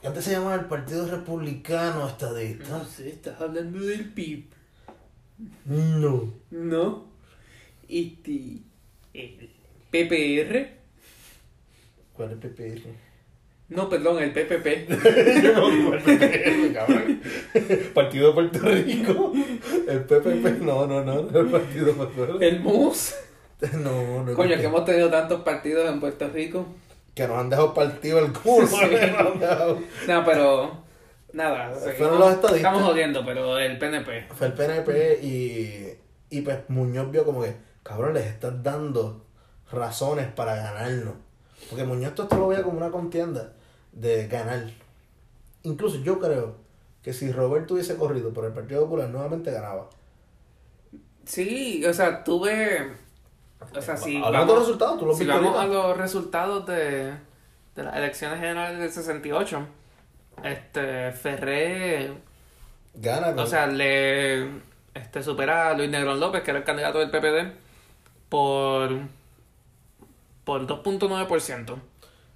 Que antes se llamaba el Partido Republicano Estadista. no sé, estás hablando del PIB. No. ¿No? Este. El PPR. ¿Cuál es PPR? No, perdón, el PPP. Yo no el PPR, cabrón. Partido de Puerto Rico. El PPP. No, no, no. El Partido de Puerto Rico. El MUS. No, no. Coño, que hemos tenido tantos partidos en Puerto Rico. Que nos han dejado partido el culo. Sí. No, pero. Nada. Fueron los estadistas. Estamos jodiendo, pero el PNP. Fue el PNP y, y pues Muñoz vio como que, cabrón, les estás dando razones para ganarnos. Porque Muñoz esto lo veía como una contienda de ganar. Incluso yo creo que si Roberto hubiese corrido por el Partido Popular, nuevamente ganaba. Sí, o sea, tuve. O sea, si. Hablando de los resultados, tú lo si vamos a los resultados de, de las elecciones generales del 68, este, Ferré, Gana. o sea, le este, supera a Luis Negrón López, que era el candidato del PPD, por, por 2.9%.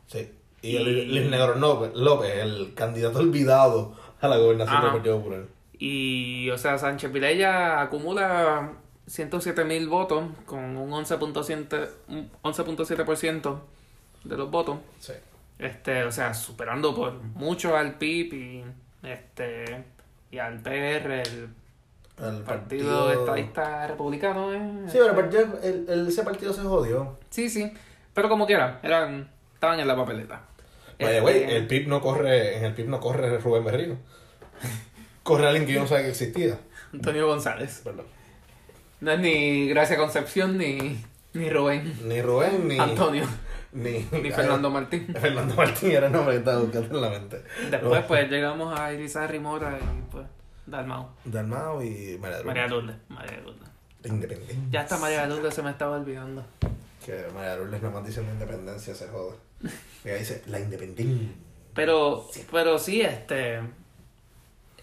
sí. Y el Luis Negro López, López, el candidato olvidado a la gobernación Ajá. del Partido Popular. Y, o sea, Sánchez Vilella acumula 107 mil votos con un 11.7% un 11.7% de los votos. Sí. Este, o sea, superando por mucho al PIB y este y al PR, el El Partido Estadista Republicano. ¿eh? Sí, pero el el- el- ese partido se jodió. Sí, sí. Pero como quiera, eran, estaban en la papeleta. Vaya, güey, Este, el PIB no corre, en el PIB no corre Rubén Berrino. Corre alguien que yo no sabía que existía. Antonio González. Perdón. No es ni Gracia Concepción ni, ni Rubén. Ni Rubén, ni... Antonio. Ni, Ni Fernando Martín. Fernando Martín era el nombre que estaba buscando en la mente. Después, pues, llegamos a Irizarry Mora y, pues, Dalmau. Dalmao y María de María Lourdes. María Lourdes. Independencia. Ya hasta María Lourdes se me estaba olvidando. Que María Lourdes nomás dice la independencia, se jode. Y ahí dice, la independencia. Pero, pero sí, este.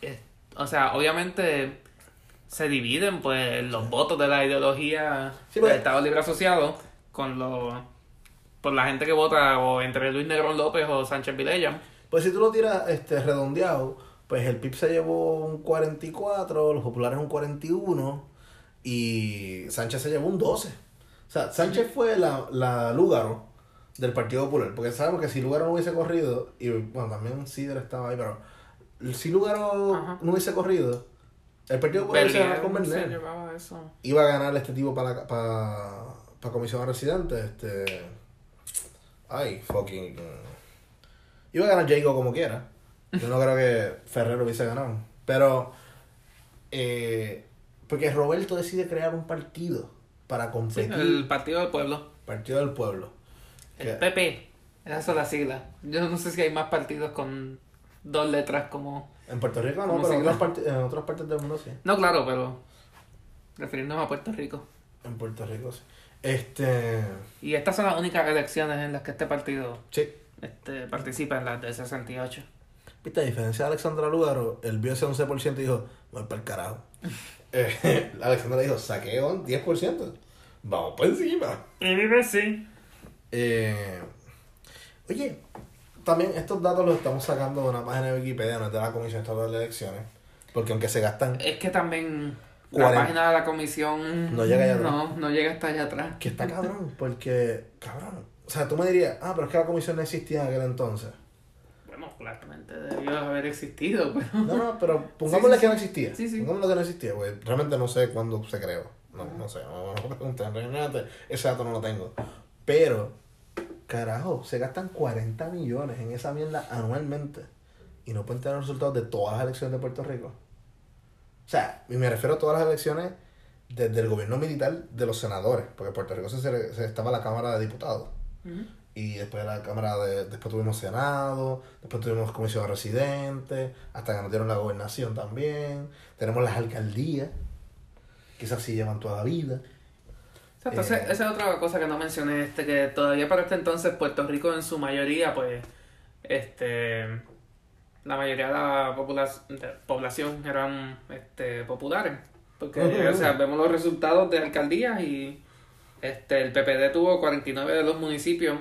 es- o sea, obviamente se dividen pues los votos de la ideología Sí, del pues. Estado Libre Asociado con los por la gente que vota o entre Luis Negrón López o Sánchez Vilella. Pues si tú lo tiras este, redondeado, pues el PIB se llevó un 44, los populares un 41 y Sánchez se llevó un 12. O sea, Sánchez fue la, la Lúgaro del Partido Popular, porque sabemos que si Lúgaro no hubiese corrido, y bueno, también Cider estaba ahí, pero si Lúgaro Ajá. no hubiese corrido, el Partido Popular se ganaba con eso. Iba a ganar este tipo para la para, para comisión de residentes, este ay, fucking iba a ganar Jago como quiera. Yo no creo que Ferrero hubiese ganado, pero eh, porque Roberto decide crear un partido para Sí, competir el Partido del Pueblo. Partido del Pueblo. El Que- PP. Esas son las siglas. Yo no sé si hay más partidos con dos letras como... en Puerto Rico no, ¿Cómo pero en otras, partes, en otras partes del mundo sí. No, claro, pero refiriéndonos a Puerto Rico. En Puerto Rico sí. Este, Y estas son las únicas elecciones en las que este partido sí. este, participa, en las de 68. Viste, a diferencia de Alexandra Lugaro, él vio ese 11% y dijo, voy para el carajo. Eh, Alexandra dijo, saqué un 10%. Vamos por encima. Y vive sí. Eh, oye, también estos datos los estamos sacando de una página de Wikipedia, no es de la Comisión Estatal de Elecciones. Porque aunque se gastan, Es que también la página de la comisión No llega allá atrás. no, no llega hasta allá atrás. que está cabrón, porque, cabrón. O sea, tú me dirías, ah, pero es que la comisión no existía en aquel entonces. Bueno, claramente debió haber existido, pero... No, no, pero pongámosle Sí, sí, que no existía. Sí, sí. Pongámosle que no existía, güey. Realmente no sé cuándo se creó. No, no sé, no, no me pregunten. Realmente ese dato no lo tengo. Pero, carajo, se gastan 40 millones en esa mierda anualmente. Y no pueden tener los resultados de todas las elecciones de Puerto Rico. O sea, y me refiero a todas las elecciones desde el gobierno militar de los senadores. Porque en Puerto Rico se, se estaba la Cámara de Diputados. Y después la Cámara de. Después tuvimos Senado, después tuvimos Comisión de Residentes, hasta que nos dieron la gobernación también. Tenemos las alcaldías, que esas sí llevan toda la vida. Exacto, esa- Eh. esa es otra cosa que no mencioné, este, que todavía para este entonces Puerto Rico en su mayoría, pues, este, la mayoría de la de población eran este, populares. Porque, o sea, vemos los resultados de alcaldías y este, el PPD tuvo 49 de los municipios,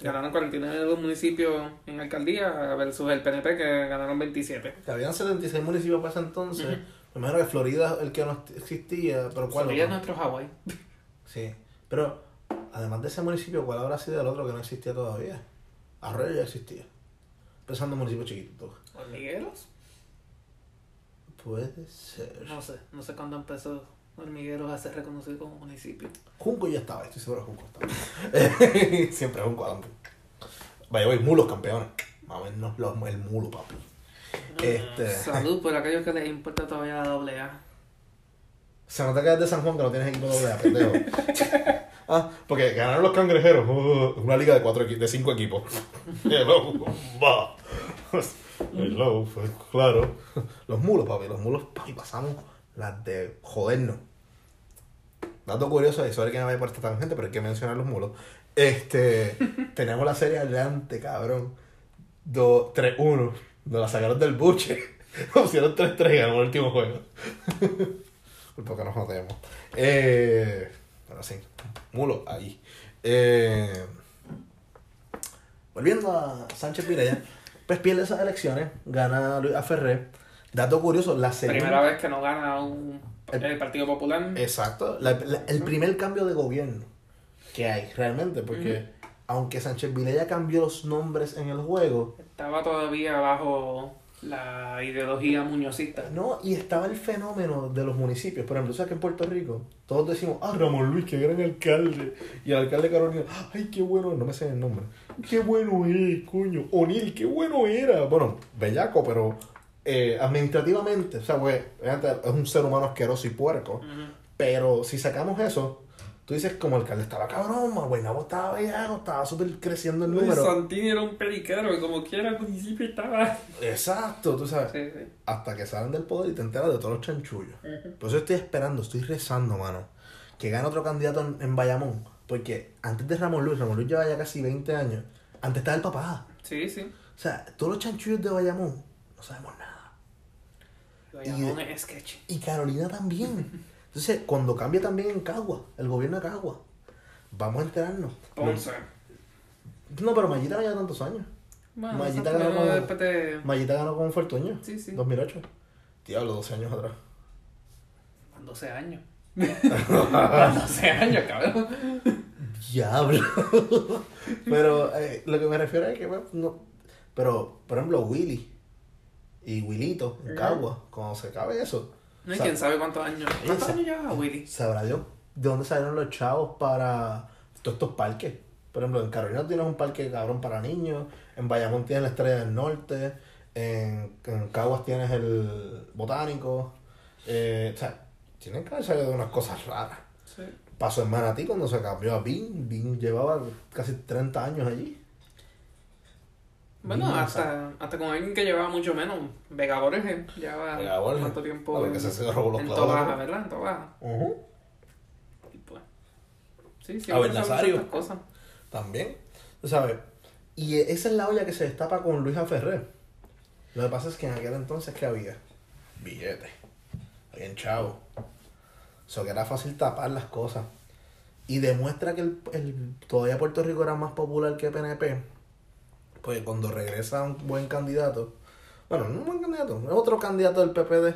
ganaron 49 de los municipios en alcaldía versus el PNP que ganaron 27. Que habían 76 municipios para ese entonces. Me imagino que Florida el que no existía, pero ¿cuál Florida es nuestro Hawái. Sí. Pero, además de ese municipio, ¿cuál habrá sido el otro que no existía todavía? Arroyo ya existía. Pensando en municipios chiquitos. ¿Hormigueros? Puede ser. No sé, no sé cuándo empezó Hormigueros a ser reconocido como municipio. Junco ya estaba, estoy seguro que Junco estaba. Siempre Junco adelante. Vaya, voy, mulos campeones. Vernos los, el mulo, papi. Este. Salud por aquellos que les importa todavía la doble A. Se nota que es de San Juan que no tienes equipo doble A, pendejo. ah, porque ganaron los cangrejeros. uh, una liga de cuatro de cinco equipos. Hello, va. Hello, pues, claro. Los mulos, papi, los mulos, papi, pasamos las de jodernos. Dato curioso, y sobre que no vaya por esta tangente, pero hay que mencionar los mulos. Este, tenemos la serie adelante, cabrón. 3-1. Nos la sacaron del buche. Nos pusieron 3-3 y ganó el último juego. Culpa que nos jodemos. Eh, bueno, sí. Mulo, ahí. Eh, volviendo a Sánchez Pirella, pues pierde esas elecciones, gana Luis Aferré. Dato curioso, la segunda. Primera vez que no gana un, El- el Partido Popular. Exacto. La- la- el primer cambio de gobierno que hay realmente, porque aunque Sánchez Vilella cambió los nombres en el juego, Estaba todavía bajo La ideología muñozista. No, y estaba el fenómeno de los municipios. Por ejemplo, ¿sabes que en Puerto Rico todos decimos, ah, Ramón Luis, qué gran alcalde? Y el alcalde de Carolina, ay, qué bueno, no me sé el nombre. Qué bueno es, coño. O'Neill, qué bueno era. Bueno, bellaco, pero eh, administrativamente, o sea, pues, obviamente es un ser humano asqueroso y puerco. Pero si sacamos eso, tú dices, como el alcalde estaba cabrón, Guaynabo estaba bellaco, estaba súper creciendo el número. Santini era un periquero y como quiera el municipio estaba. Exacto, tú sabes. Sí, sí. hasta que salen del poder y te enteras de todos los chanchullos. Por eso estoy esperando, estoy rezando, mano, que gane otro candidato en, en Bayamón. Porque antes de Ramón Luis, Ramón Luis lleva ya casi 20 años, antes estaba el papá. Sí, sí. O sea, todos los chanchullos de Bayamón, no sabemos nada. Bayamón es sketch. Y Carolina también. Entonces, cuando cambia también en Cagua, el gobierno de Cagua, vamos a enterarnos. Ponce. No, pero Mayita no lleva tantos años. Bueno, Mallita eso ganó después de... Mayita ganó el Toño, Sí, sí. 2008. Diablo, 12 años atrás. 12 años. 12 años, cabrón. Diablo. pero eh, lo que me refiero es que, bueno, no. Pero, por ejemplo, Willy y Willito en. Cagua, cuando se acabe eso, No, y quién sabe cuántos años. ¿Cuántos años lleva Willy? sabrá Dios de dónde salieron los chavos para todos estos parques. Por ejemplo, en Carolina tienes un parque cabrón para niños, en Bayamón tienes la Estrella del Norte, en, en Caguas tienes el Botánico. eh, o sea, tienen que haber salido de unas cosas raras. Sí. Pasó en Manatí cuando se cambió a Bean. Bean llevaba casi 30 años allí. Bueno, Bien, hasta, hasta con alguien que llevaba mucho menos. Vega Borges llevaba Vega Borges. cuánto tiempo A ver, que en, se se robó los en clavos. Tobaja, ¿verdad? En Tobaja. Y pues, sí, sí. A ver, Nazario. Cosas. También. Tú sabes. Y esa es la olla que se destapa con Luisa Ferrer. Lo que pasa es que en aquel entonces, ¿qué había? Billetes. Había chavo. Eso que era fácil tapar las cosas. Y demuestra que el, el- todavía Puerto Rico era más popular que PNP. Pues cuando regresa un buen candidato. Bueno, no un buen candidato, es otro candidato del PPD.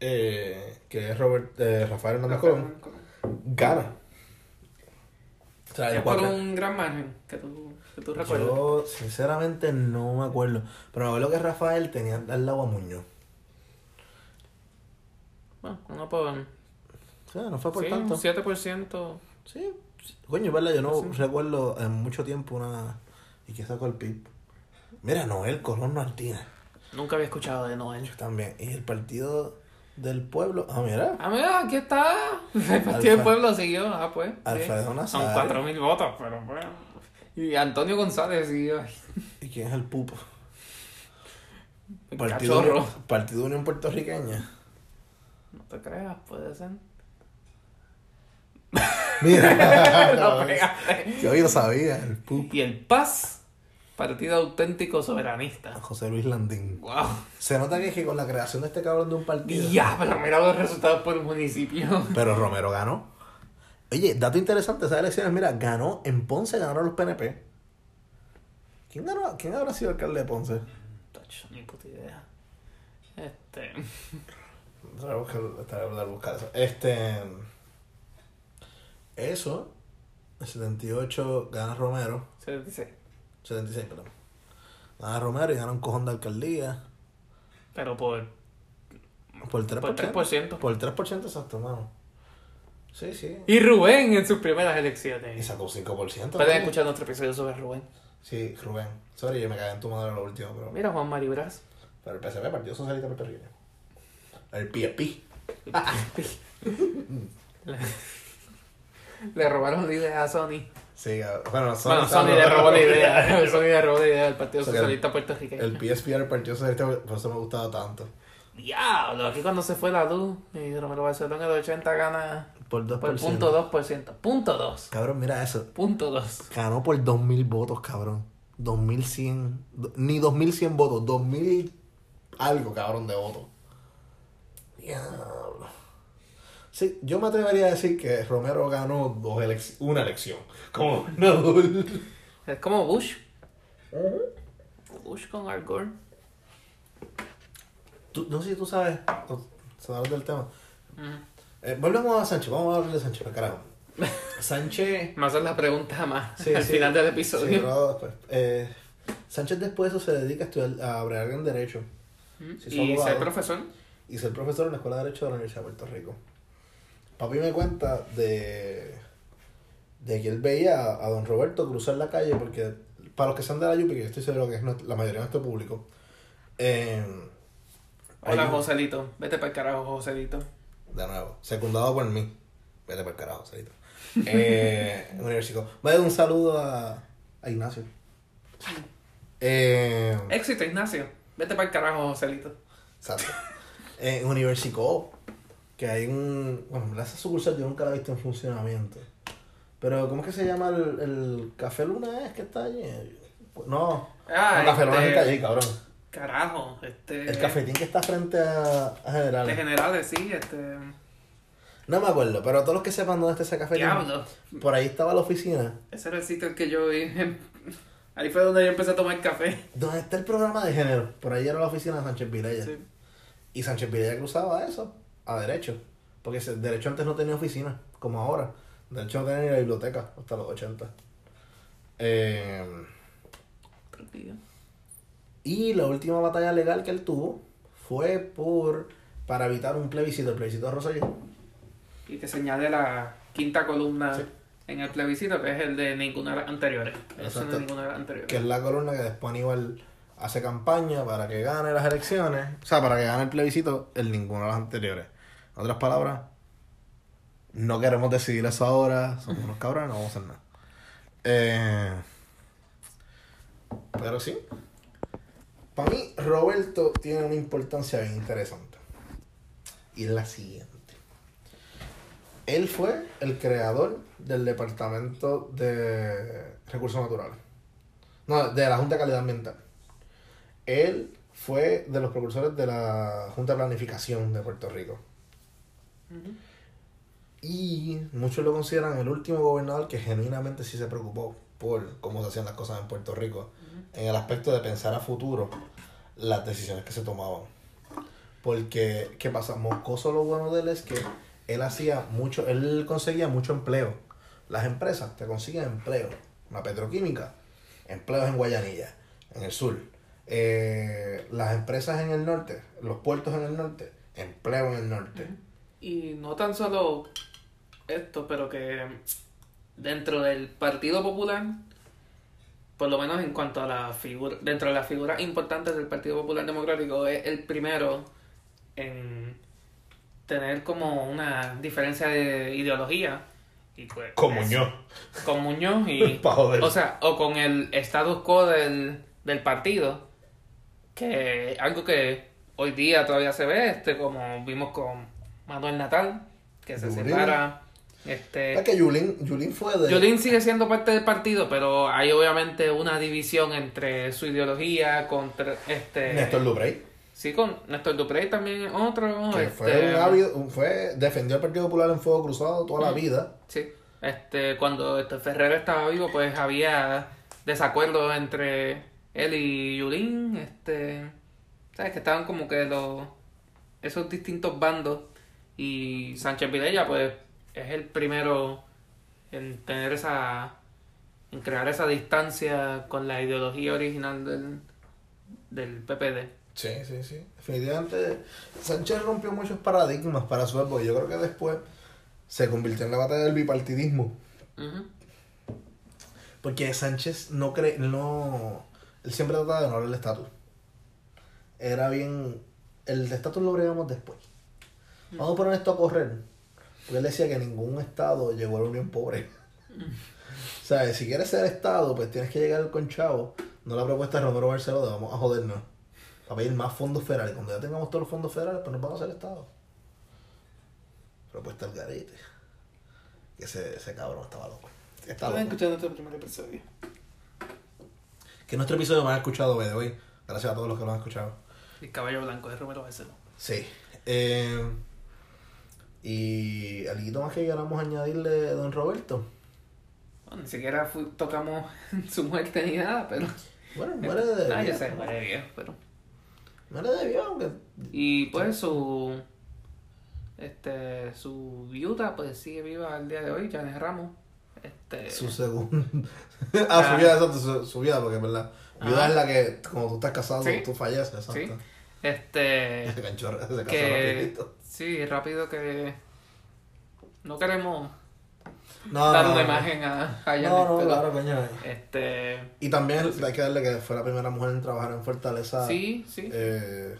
eh, que es Robert, eh, Rafael Hernández Colón. Gana. O sea, Es por un gran margen que tú, que tú recuerdas. yo, sinceramente, no me acuerdo. Pero me acuerdo que Rafael tenía al lado a Muñoz. Bueno, uno por... O sea, no fue por sí, tanto. un 7%. Sí. Coño, es verdad, yo no Sí. recuerdo en mucho tiempo una. ¿Y qué sacó el PIB? Mira, Noel Colón Martínez. Nunca había escuchado de Noel. Yo también. Y el partido del pueblo. Ah, mira. Ah, mira, aquí está. El Partido Alfa- del Pueblo siguió. Ah, pues. sí. Alfredo Son Nazario. 4.000 votos, pero bueno. Y Antonio González siguió. ¿Y quién es el pupo? el Partido. Unión, Partido Unión Puertorriqueña. No te creas, puede ser. Mira. Pegaste. Yo lo sabía, el pupo. Y el PAS, Partido Auténtico Soberanista. José Luis Landín. Wow. Se nota que, con la creación de este cabrón de un partido. Diablo, mira los resultados por el municipio. Pero Romero ganó. Oye, dato interesante, esas elecciones, mira, ganó en Ponce, ganaron los PNP. ¿Quién ganó? ¿Quién habrá sido alcalde de Ponce? Tacho, ni puta idea. Este. Voy a buscar, voy a buscar eso. Este. Eso. El 78 gana Romero. 76. 76, perdón. Gana Romero y gana un cojón de alcaldía. Pero por. Por 3%. Por 3%. Por 3% exacto, mano. Sí, sí. Y Rubén en sus primeras Y elecciones. sacó un 5%. Pueden escuchar nuestro episodio sobre Rubén. Sí, Rubén. Sorry, yo me caí en tu madre lo último, pero. Mira, Juan Maribras. Pero el PSP, Partido Socialista Puertorriqueño. El PSP. le robaron la idea a Sony. Sí, ah, bueno, Sony, Bueno, Sony le robó la idea. Sony le robó la idea del Partido O sea, Socialista Puertorriqueño. El PSP era el Partido Socialista, por eso me gustaba tanto. Diablo, aquí cuando se fue la luz y Romero Barcelona de 80 gana Por 2%. por punto 2%. Punto 2. Cabrón, mira eso. Punto 2. Ganó por 2000 votos, cabrón. 2100. do- Ni 2100 votos, 2000 algo, cabrón, de votos. Diablo. Sí, yo me atrevería a decir que Romero ganó dos elec- una elección como gobernador. Es como Bush. Bush con Al Gore. Tú- no sé si tú sabes, o- sabes del tema. Eh, volvemos a Sánchez, vamos a hablar de Sánchez, para carajo. Sánchez. Me hacer la pregunta más Sí, al sí. final del Sí, episodio. pero después. Eh, Sánchez después de eso se dedica a estudiar, a bregar en Derecho. Sí, y ser profesor. y ser profesor en la Escuela de Derecho de la Universidad de Puerto Rico. Papi me cuenta de, de que él veía a, don Roberto cruzar la calle porque, para los que sean de la Yupi, que yo estoy seguro que es nuestro- la mayoría de nuestro público, eh, Hola, un- Joselito. Vete para el carajo, Joselito. De nuevo, secundado por mí. Vete por el carajo, Salito. Eh, Universico. Voy a dar un saludo a, a Ignacio. Eh, Éxito, Ignacio. Vete para el carajo, Joselito. exacto. En Universico, que hay un. Bueno, esa sucursal yo nunca la he visto en funcionamiento. Pero, ¿cómo es que se llama el, el Café Luna? ¿Es que está allí? No, Ah, no Café Luna es el este, calle, cabrón. Carajo, este. El cafetín que está frente a, a General. De generales, sí, este. No me acuerdo, pero todos los que sepan dónde está ese cafetín. Diablo. Por ahí estaba la oficina. Ese era el sitio que yo vi. Ahí fue donde yo empecé a tomar café. ¿Dónde está el programa de género? Por ahí era la oficina de Sánchez Vilella. Sí. Y Sánchez Vilella cruzaba eso a derecho. Porque ese- derecho antes no tenía oficina, como ahora. Derecho no tenía ni la biblioteca hasta los 80. Eh, y la última batalla legal que él tuvo fue por para evitar un plebiscito, el plebiscito de Rosselló. Y que señale la quinta columna Sí. en el plebiscito, que es el de ninguna de las anteriores. Eso no es ninguna de las anteriores. que es la columna que después Aníbal hace campaña para que gane las elecciones, o sea, para que gane el plebiscito en ninguna de las anteriores. En otras palabras, no queremos decidir eso ahora, somos unos cabrones, no vamos a hacer nada. Eh, pero sí, para mí Roberto tiene una importancia bien interesante. Y es la siguiente. Él fue el creador del Departamento de Recursos Naturales. No, de la Junta de Calidad Ambiental. Él fue de los precursores de la Junta de Planificación de Puerto Rico. Y muchos lo consideran el último gobernador que genuinamente sí se preocupó por cómo se hacían las cosas en Puerto Rico. En el aspecto de pensar a futuro las decisiones que se tomaban. Porque, ¿qué pasa? Moscoso lo bueno de él es que él hacía mucho, él conseguía mucho empleo. Las empresas te consiguen empleo. La petroquímica, empleos en Guayanilla, en el sur. Eh, las empresas en el norte, los puertos en el norte, empleo en el norte. Y no tan solo esto, pero que dentro del Partido Popular, por lo menos en cuanto a la figura, dentro de las figuras importantes del Partido Popular Democrático, es el primero en tener como una diferencia de ideología. Y pues, Con es- Muñoz. Con Muñoz y... O sea, o con el status quo del, del partido, que algo que hoy día todavía se ve, este como vimos con Manuel Natal, que se separa. Este, Es que Yulín, Yulín fue de. Yulín sigue siendo parte del partido, pero hay obviamente una división entre su ideología contra este Néstor Lubrey. sí con Néstor Duprey también es otro Que este, fue un ávido, fue, defendió al Partido Popular en fuego cruzado toda la vida. Sí, este, cuando este Ferrer estaba vivo, pues había desacuerdos entre él y Yulín, este, sabes que estaban como que los esos distintos bandos y Sánchez Vilella, pues es el primero en tener esa, en crear esa distancia con la ideología original del, del PPD. Sí, sí, sí. Definitivamente, Sánchez rompió muchos paradigmas para su época. Yo creo que después se convirtió en la batalla del bipartidismo. Ujú. Porque Sánchez no cree, no. Él siempre trataba de honrar el estatus. Era bien. El estatus lo bregamos después. Vamos a poner esto a correr. Porque él decía que ningún estado llegó a la unión pobre. O sea, si quieres ser estado, pues tienes que llegar con chavo. No la propuesta de Romero Barceló de vamos a jodernos. A pedir más fondos federales. Cuando ya tengamos todos los fondos federales, pues nos vamos a hacer estado. Propuesta al garete. Que ese, ese cabrón estaba loco. Loco. escuchando este primer episodio. Que nuestro episodio más escuchado, the way. Gracias a todos los que lo han escuchado. El caballo blanco de Romero Barceló. Sí. Eh, y algo más que queramos añadirle de Don Roberto. Bueno, ni siquiera tocamos su muerte ni nada, pero... Bueno, muere de Ah, yo sé, muere viejo, pero... Muere de viejo, aunque Y pues su... Este, su viuda pues sigue viva al día de hoy, Janet Ramos. Este... su segundo. ah, su vida, exacto, su, su vida, porque es verdad. Viuda Ajá. es la que, como tú estás casado, Sí. tú falleces, exacto. Sí. Este. Se canchó, se casó que. rapidito. Sí, rápido que. No queremos No, dar no, una no. imagen a, Janet, No, no, pero, claro, coño. Este. Y también hay que darle que fue la primera mujer en trabajar en Fortaleza. Sí, sí. Eh.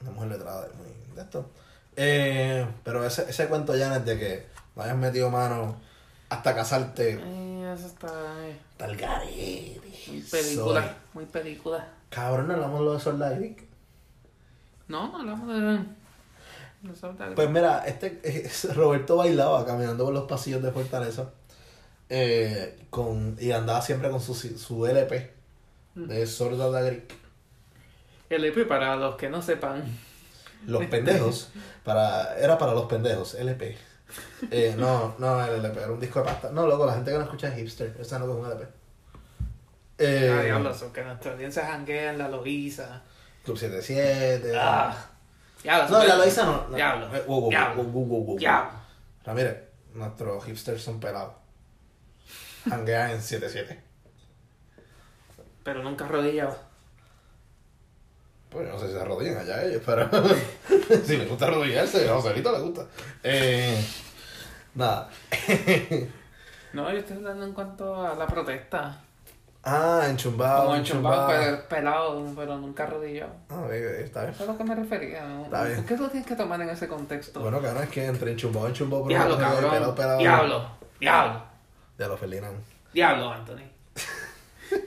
Una mujer letrada muy de esto. Eh, pero ese, ese cuento ya es de que no hayas metido mano hasta casarte. Eh, eso está. eh, Tal garete. muy película. Soy. Muy película. Cabrón, hablamos de lo de Soldadic. No, no hablamos de. de. Pues mira, este es- Roberto bailaba caminando por los pasillos de Fortaleza. eh, con, y andaba siempre con su, su LP de of the Greek. El EP, para los que no sepan. Los pendejos. para Era para los pendejos, LP. Eh, no, no, el LP, era un disco de pasta. No, loco, la gente que no escucha es hipster. Esa no es un LP. Eh, Ah, que nuestra audiencia janguea en la Loiza. Club 77. Ah. Diablos. no, la Loiza no. no. Diablo. Eh, wow, wow, Diablo. wow, wow. Diablo. Ramírez, nuestros hipsters son pelados. Hanguean en 77. Pero nunca arrodillado. Pues yo no sé si se arrodillan allá ellos, pero si les gusta arrodillarse, a Joselito le gusta. Eh, nada. No, yo estoy hablando en cuanto a la protesta. Ah, enchumbado. Como enchumbado, enchumbado. pe- pelado, pero nunca arrodillado. Ah, está bien. Eso es a lo que me refería. ¿no? Está bien. ¿Por qué lo tienes que tomar en ese contexto? Bueno, cabrón, es que entre enchumbado y enchumbado, pero diablo, cabrón. pelado, pelado. Diablo, diablo, los Ferdinand. diablo, Anthony.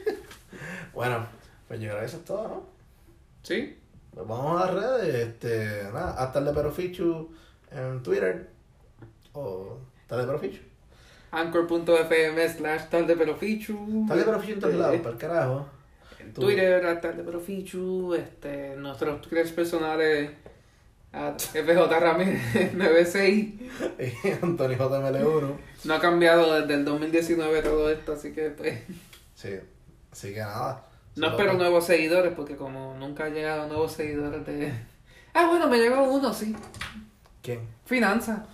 Bueno, pues yo creo que eso es todo, ¿no? ¿Sí? Pues vamos a las redes, este, nada, hasta el de Perofichu en Twitter. O tal de Perofichu. Anchor.fm slash tal de perofichu. Tal de Perofichu en todos lados, para el carajo. En. Twitter, a tal de perofichu. Este, nuestros twitters personales. FJ Ramírez 96. Y Antonio JML1. No ha cambiado desde el 2019 todo esto, así que pues. Sí, así que nada. No espero nuevos seguidores porque como nunca han llegado nuevos seguidores de... Ah, bueno, me llegó uno, sí. ¿Quién? Finanza.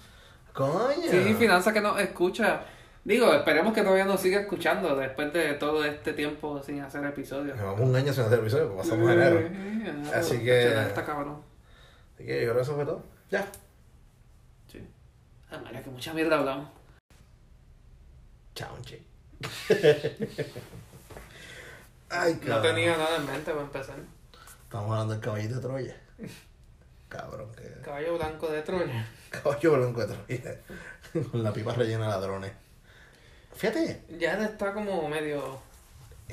Coño. Sí, Finanza que nos escucha. Digo, esperemos que todavía nos siga escuchando después de todo este tiempo sin hacer episodios. Llevamos un año sin hacer episodio, pues pasamos enero. Así que- Está cabrón. Así que yo creo que eso fue todo. Ya. Sí. Ah, María, que mucha mierda hablamos. Chao, che. Ay, No tenía nada en mente para empezar. Estamos hablando del caballito de Troya. Cabrón, que. Caballo blanco de Troya. Caballo blanco de Troya. Con la pipa rellena de ladrones. Fíjate, Ya está como medio...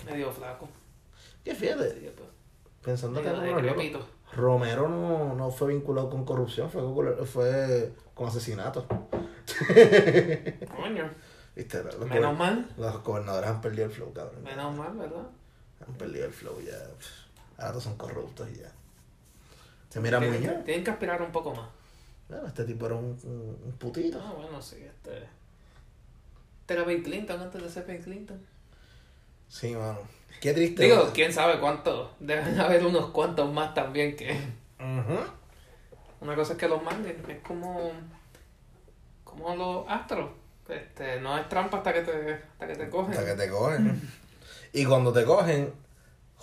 Medio flaco. que fíjate. Pues, Pensando que medio decrépito. Romero no, no fue vinculado con corrupción, fue con, fue con asesinato. Coño. ¿Viste? Los, Menos mal. los gobernadores han perdido el flow, cabrón. Menos mal, ¿verdad? Han perdido el flow ya. Ahora todos son corruptos y ya. Se mira tienen, Muñoz. tienen que aspirar un poco más. Bueno, este tipo era un, un, un putito. Ah, bueno, sí, este. Este era Bill Clinton antes de ser Bill Clinton. Sí, mano. Qué triste. Digo, quién sabe cuántos. Deben haber unos cuantos más también que. Ujú. Una cosa es que los manden. Es como. Como los astros. Este, no es trampa hasta que te, hasta que te cogen. Hasta que te cogen. y cuando te cogen,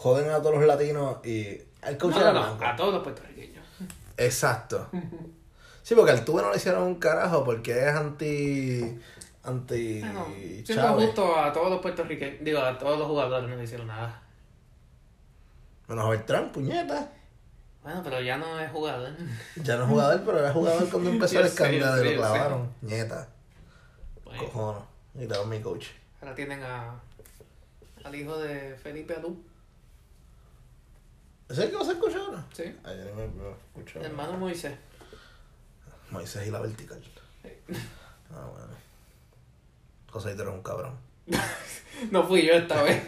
joden a todos los latinos y. Al coach No, era no, no, a todos los puertorriqueños. Exacto. Sí, porque al tuve no le hicieron un carajo porque es anti. anti. Siendo Chávez. justo a todos los puertorriqueños. Digo, a todos los jugadores no le hicieron nada. Menos a Trump, puñeta. Bueno, pero ya no es jugador. Ya no es jugador, pero era jugador cuando empezó el escándalo y lo clavaron. Nieta. Bueno, Cojono. Y te mi coach. ahora tienen a. Al hijo de Felipe Alú. ¿Ese es el que vas a escuchar ahora? Sí. Ay, yo no me. El hermano Moisés. Moisés y la vertical. Ah, bueno. José, tú eres un cabrón. No fui yo esta vez.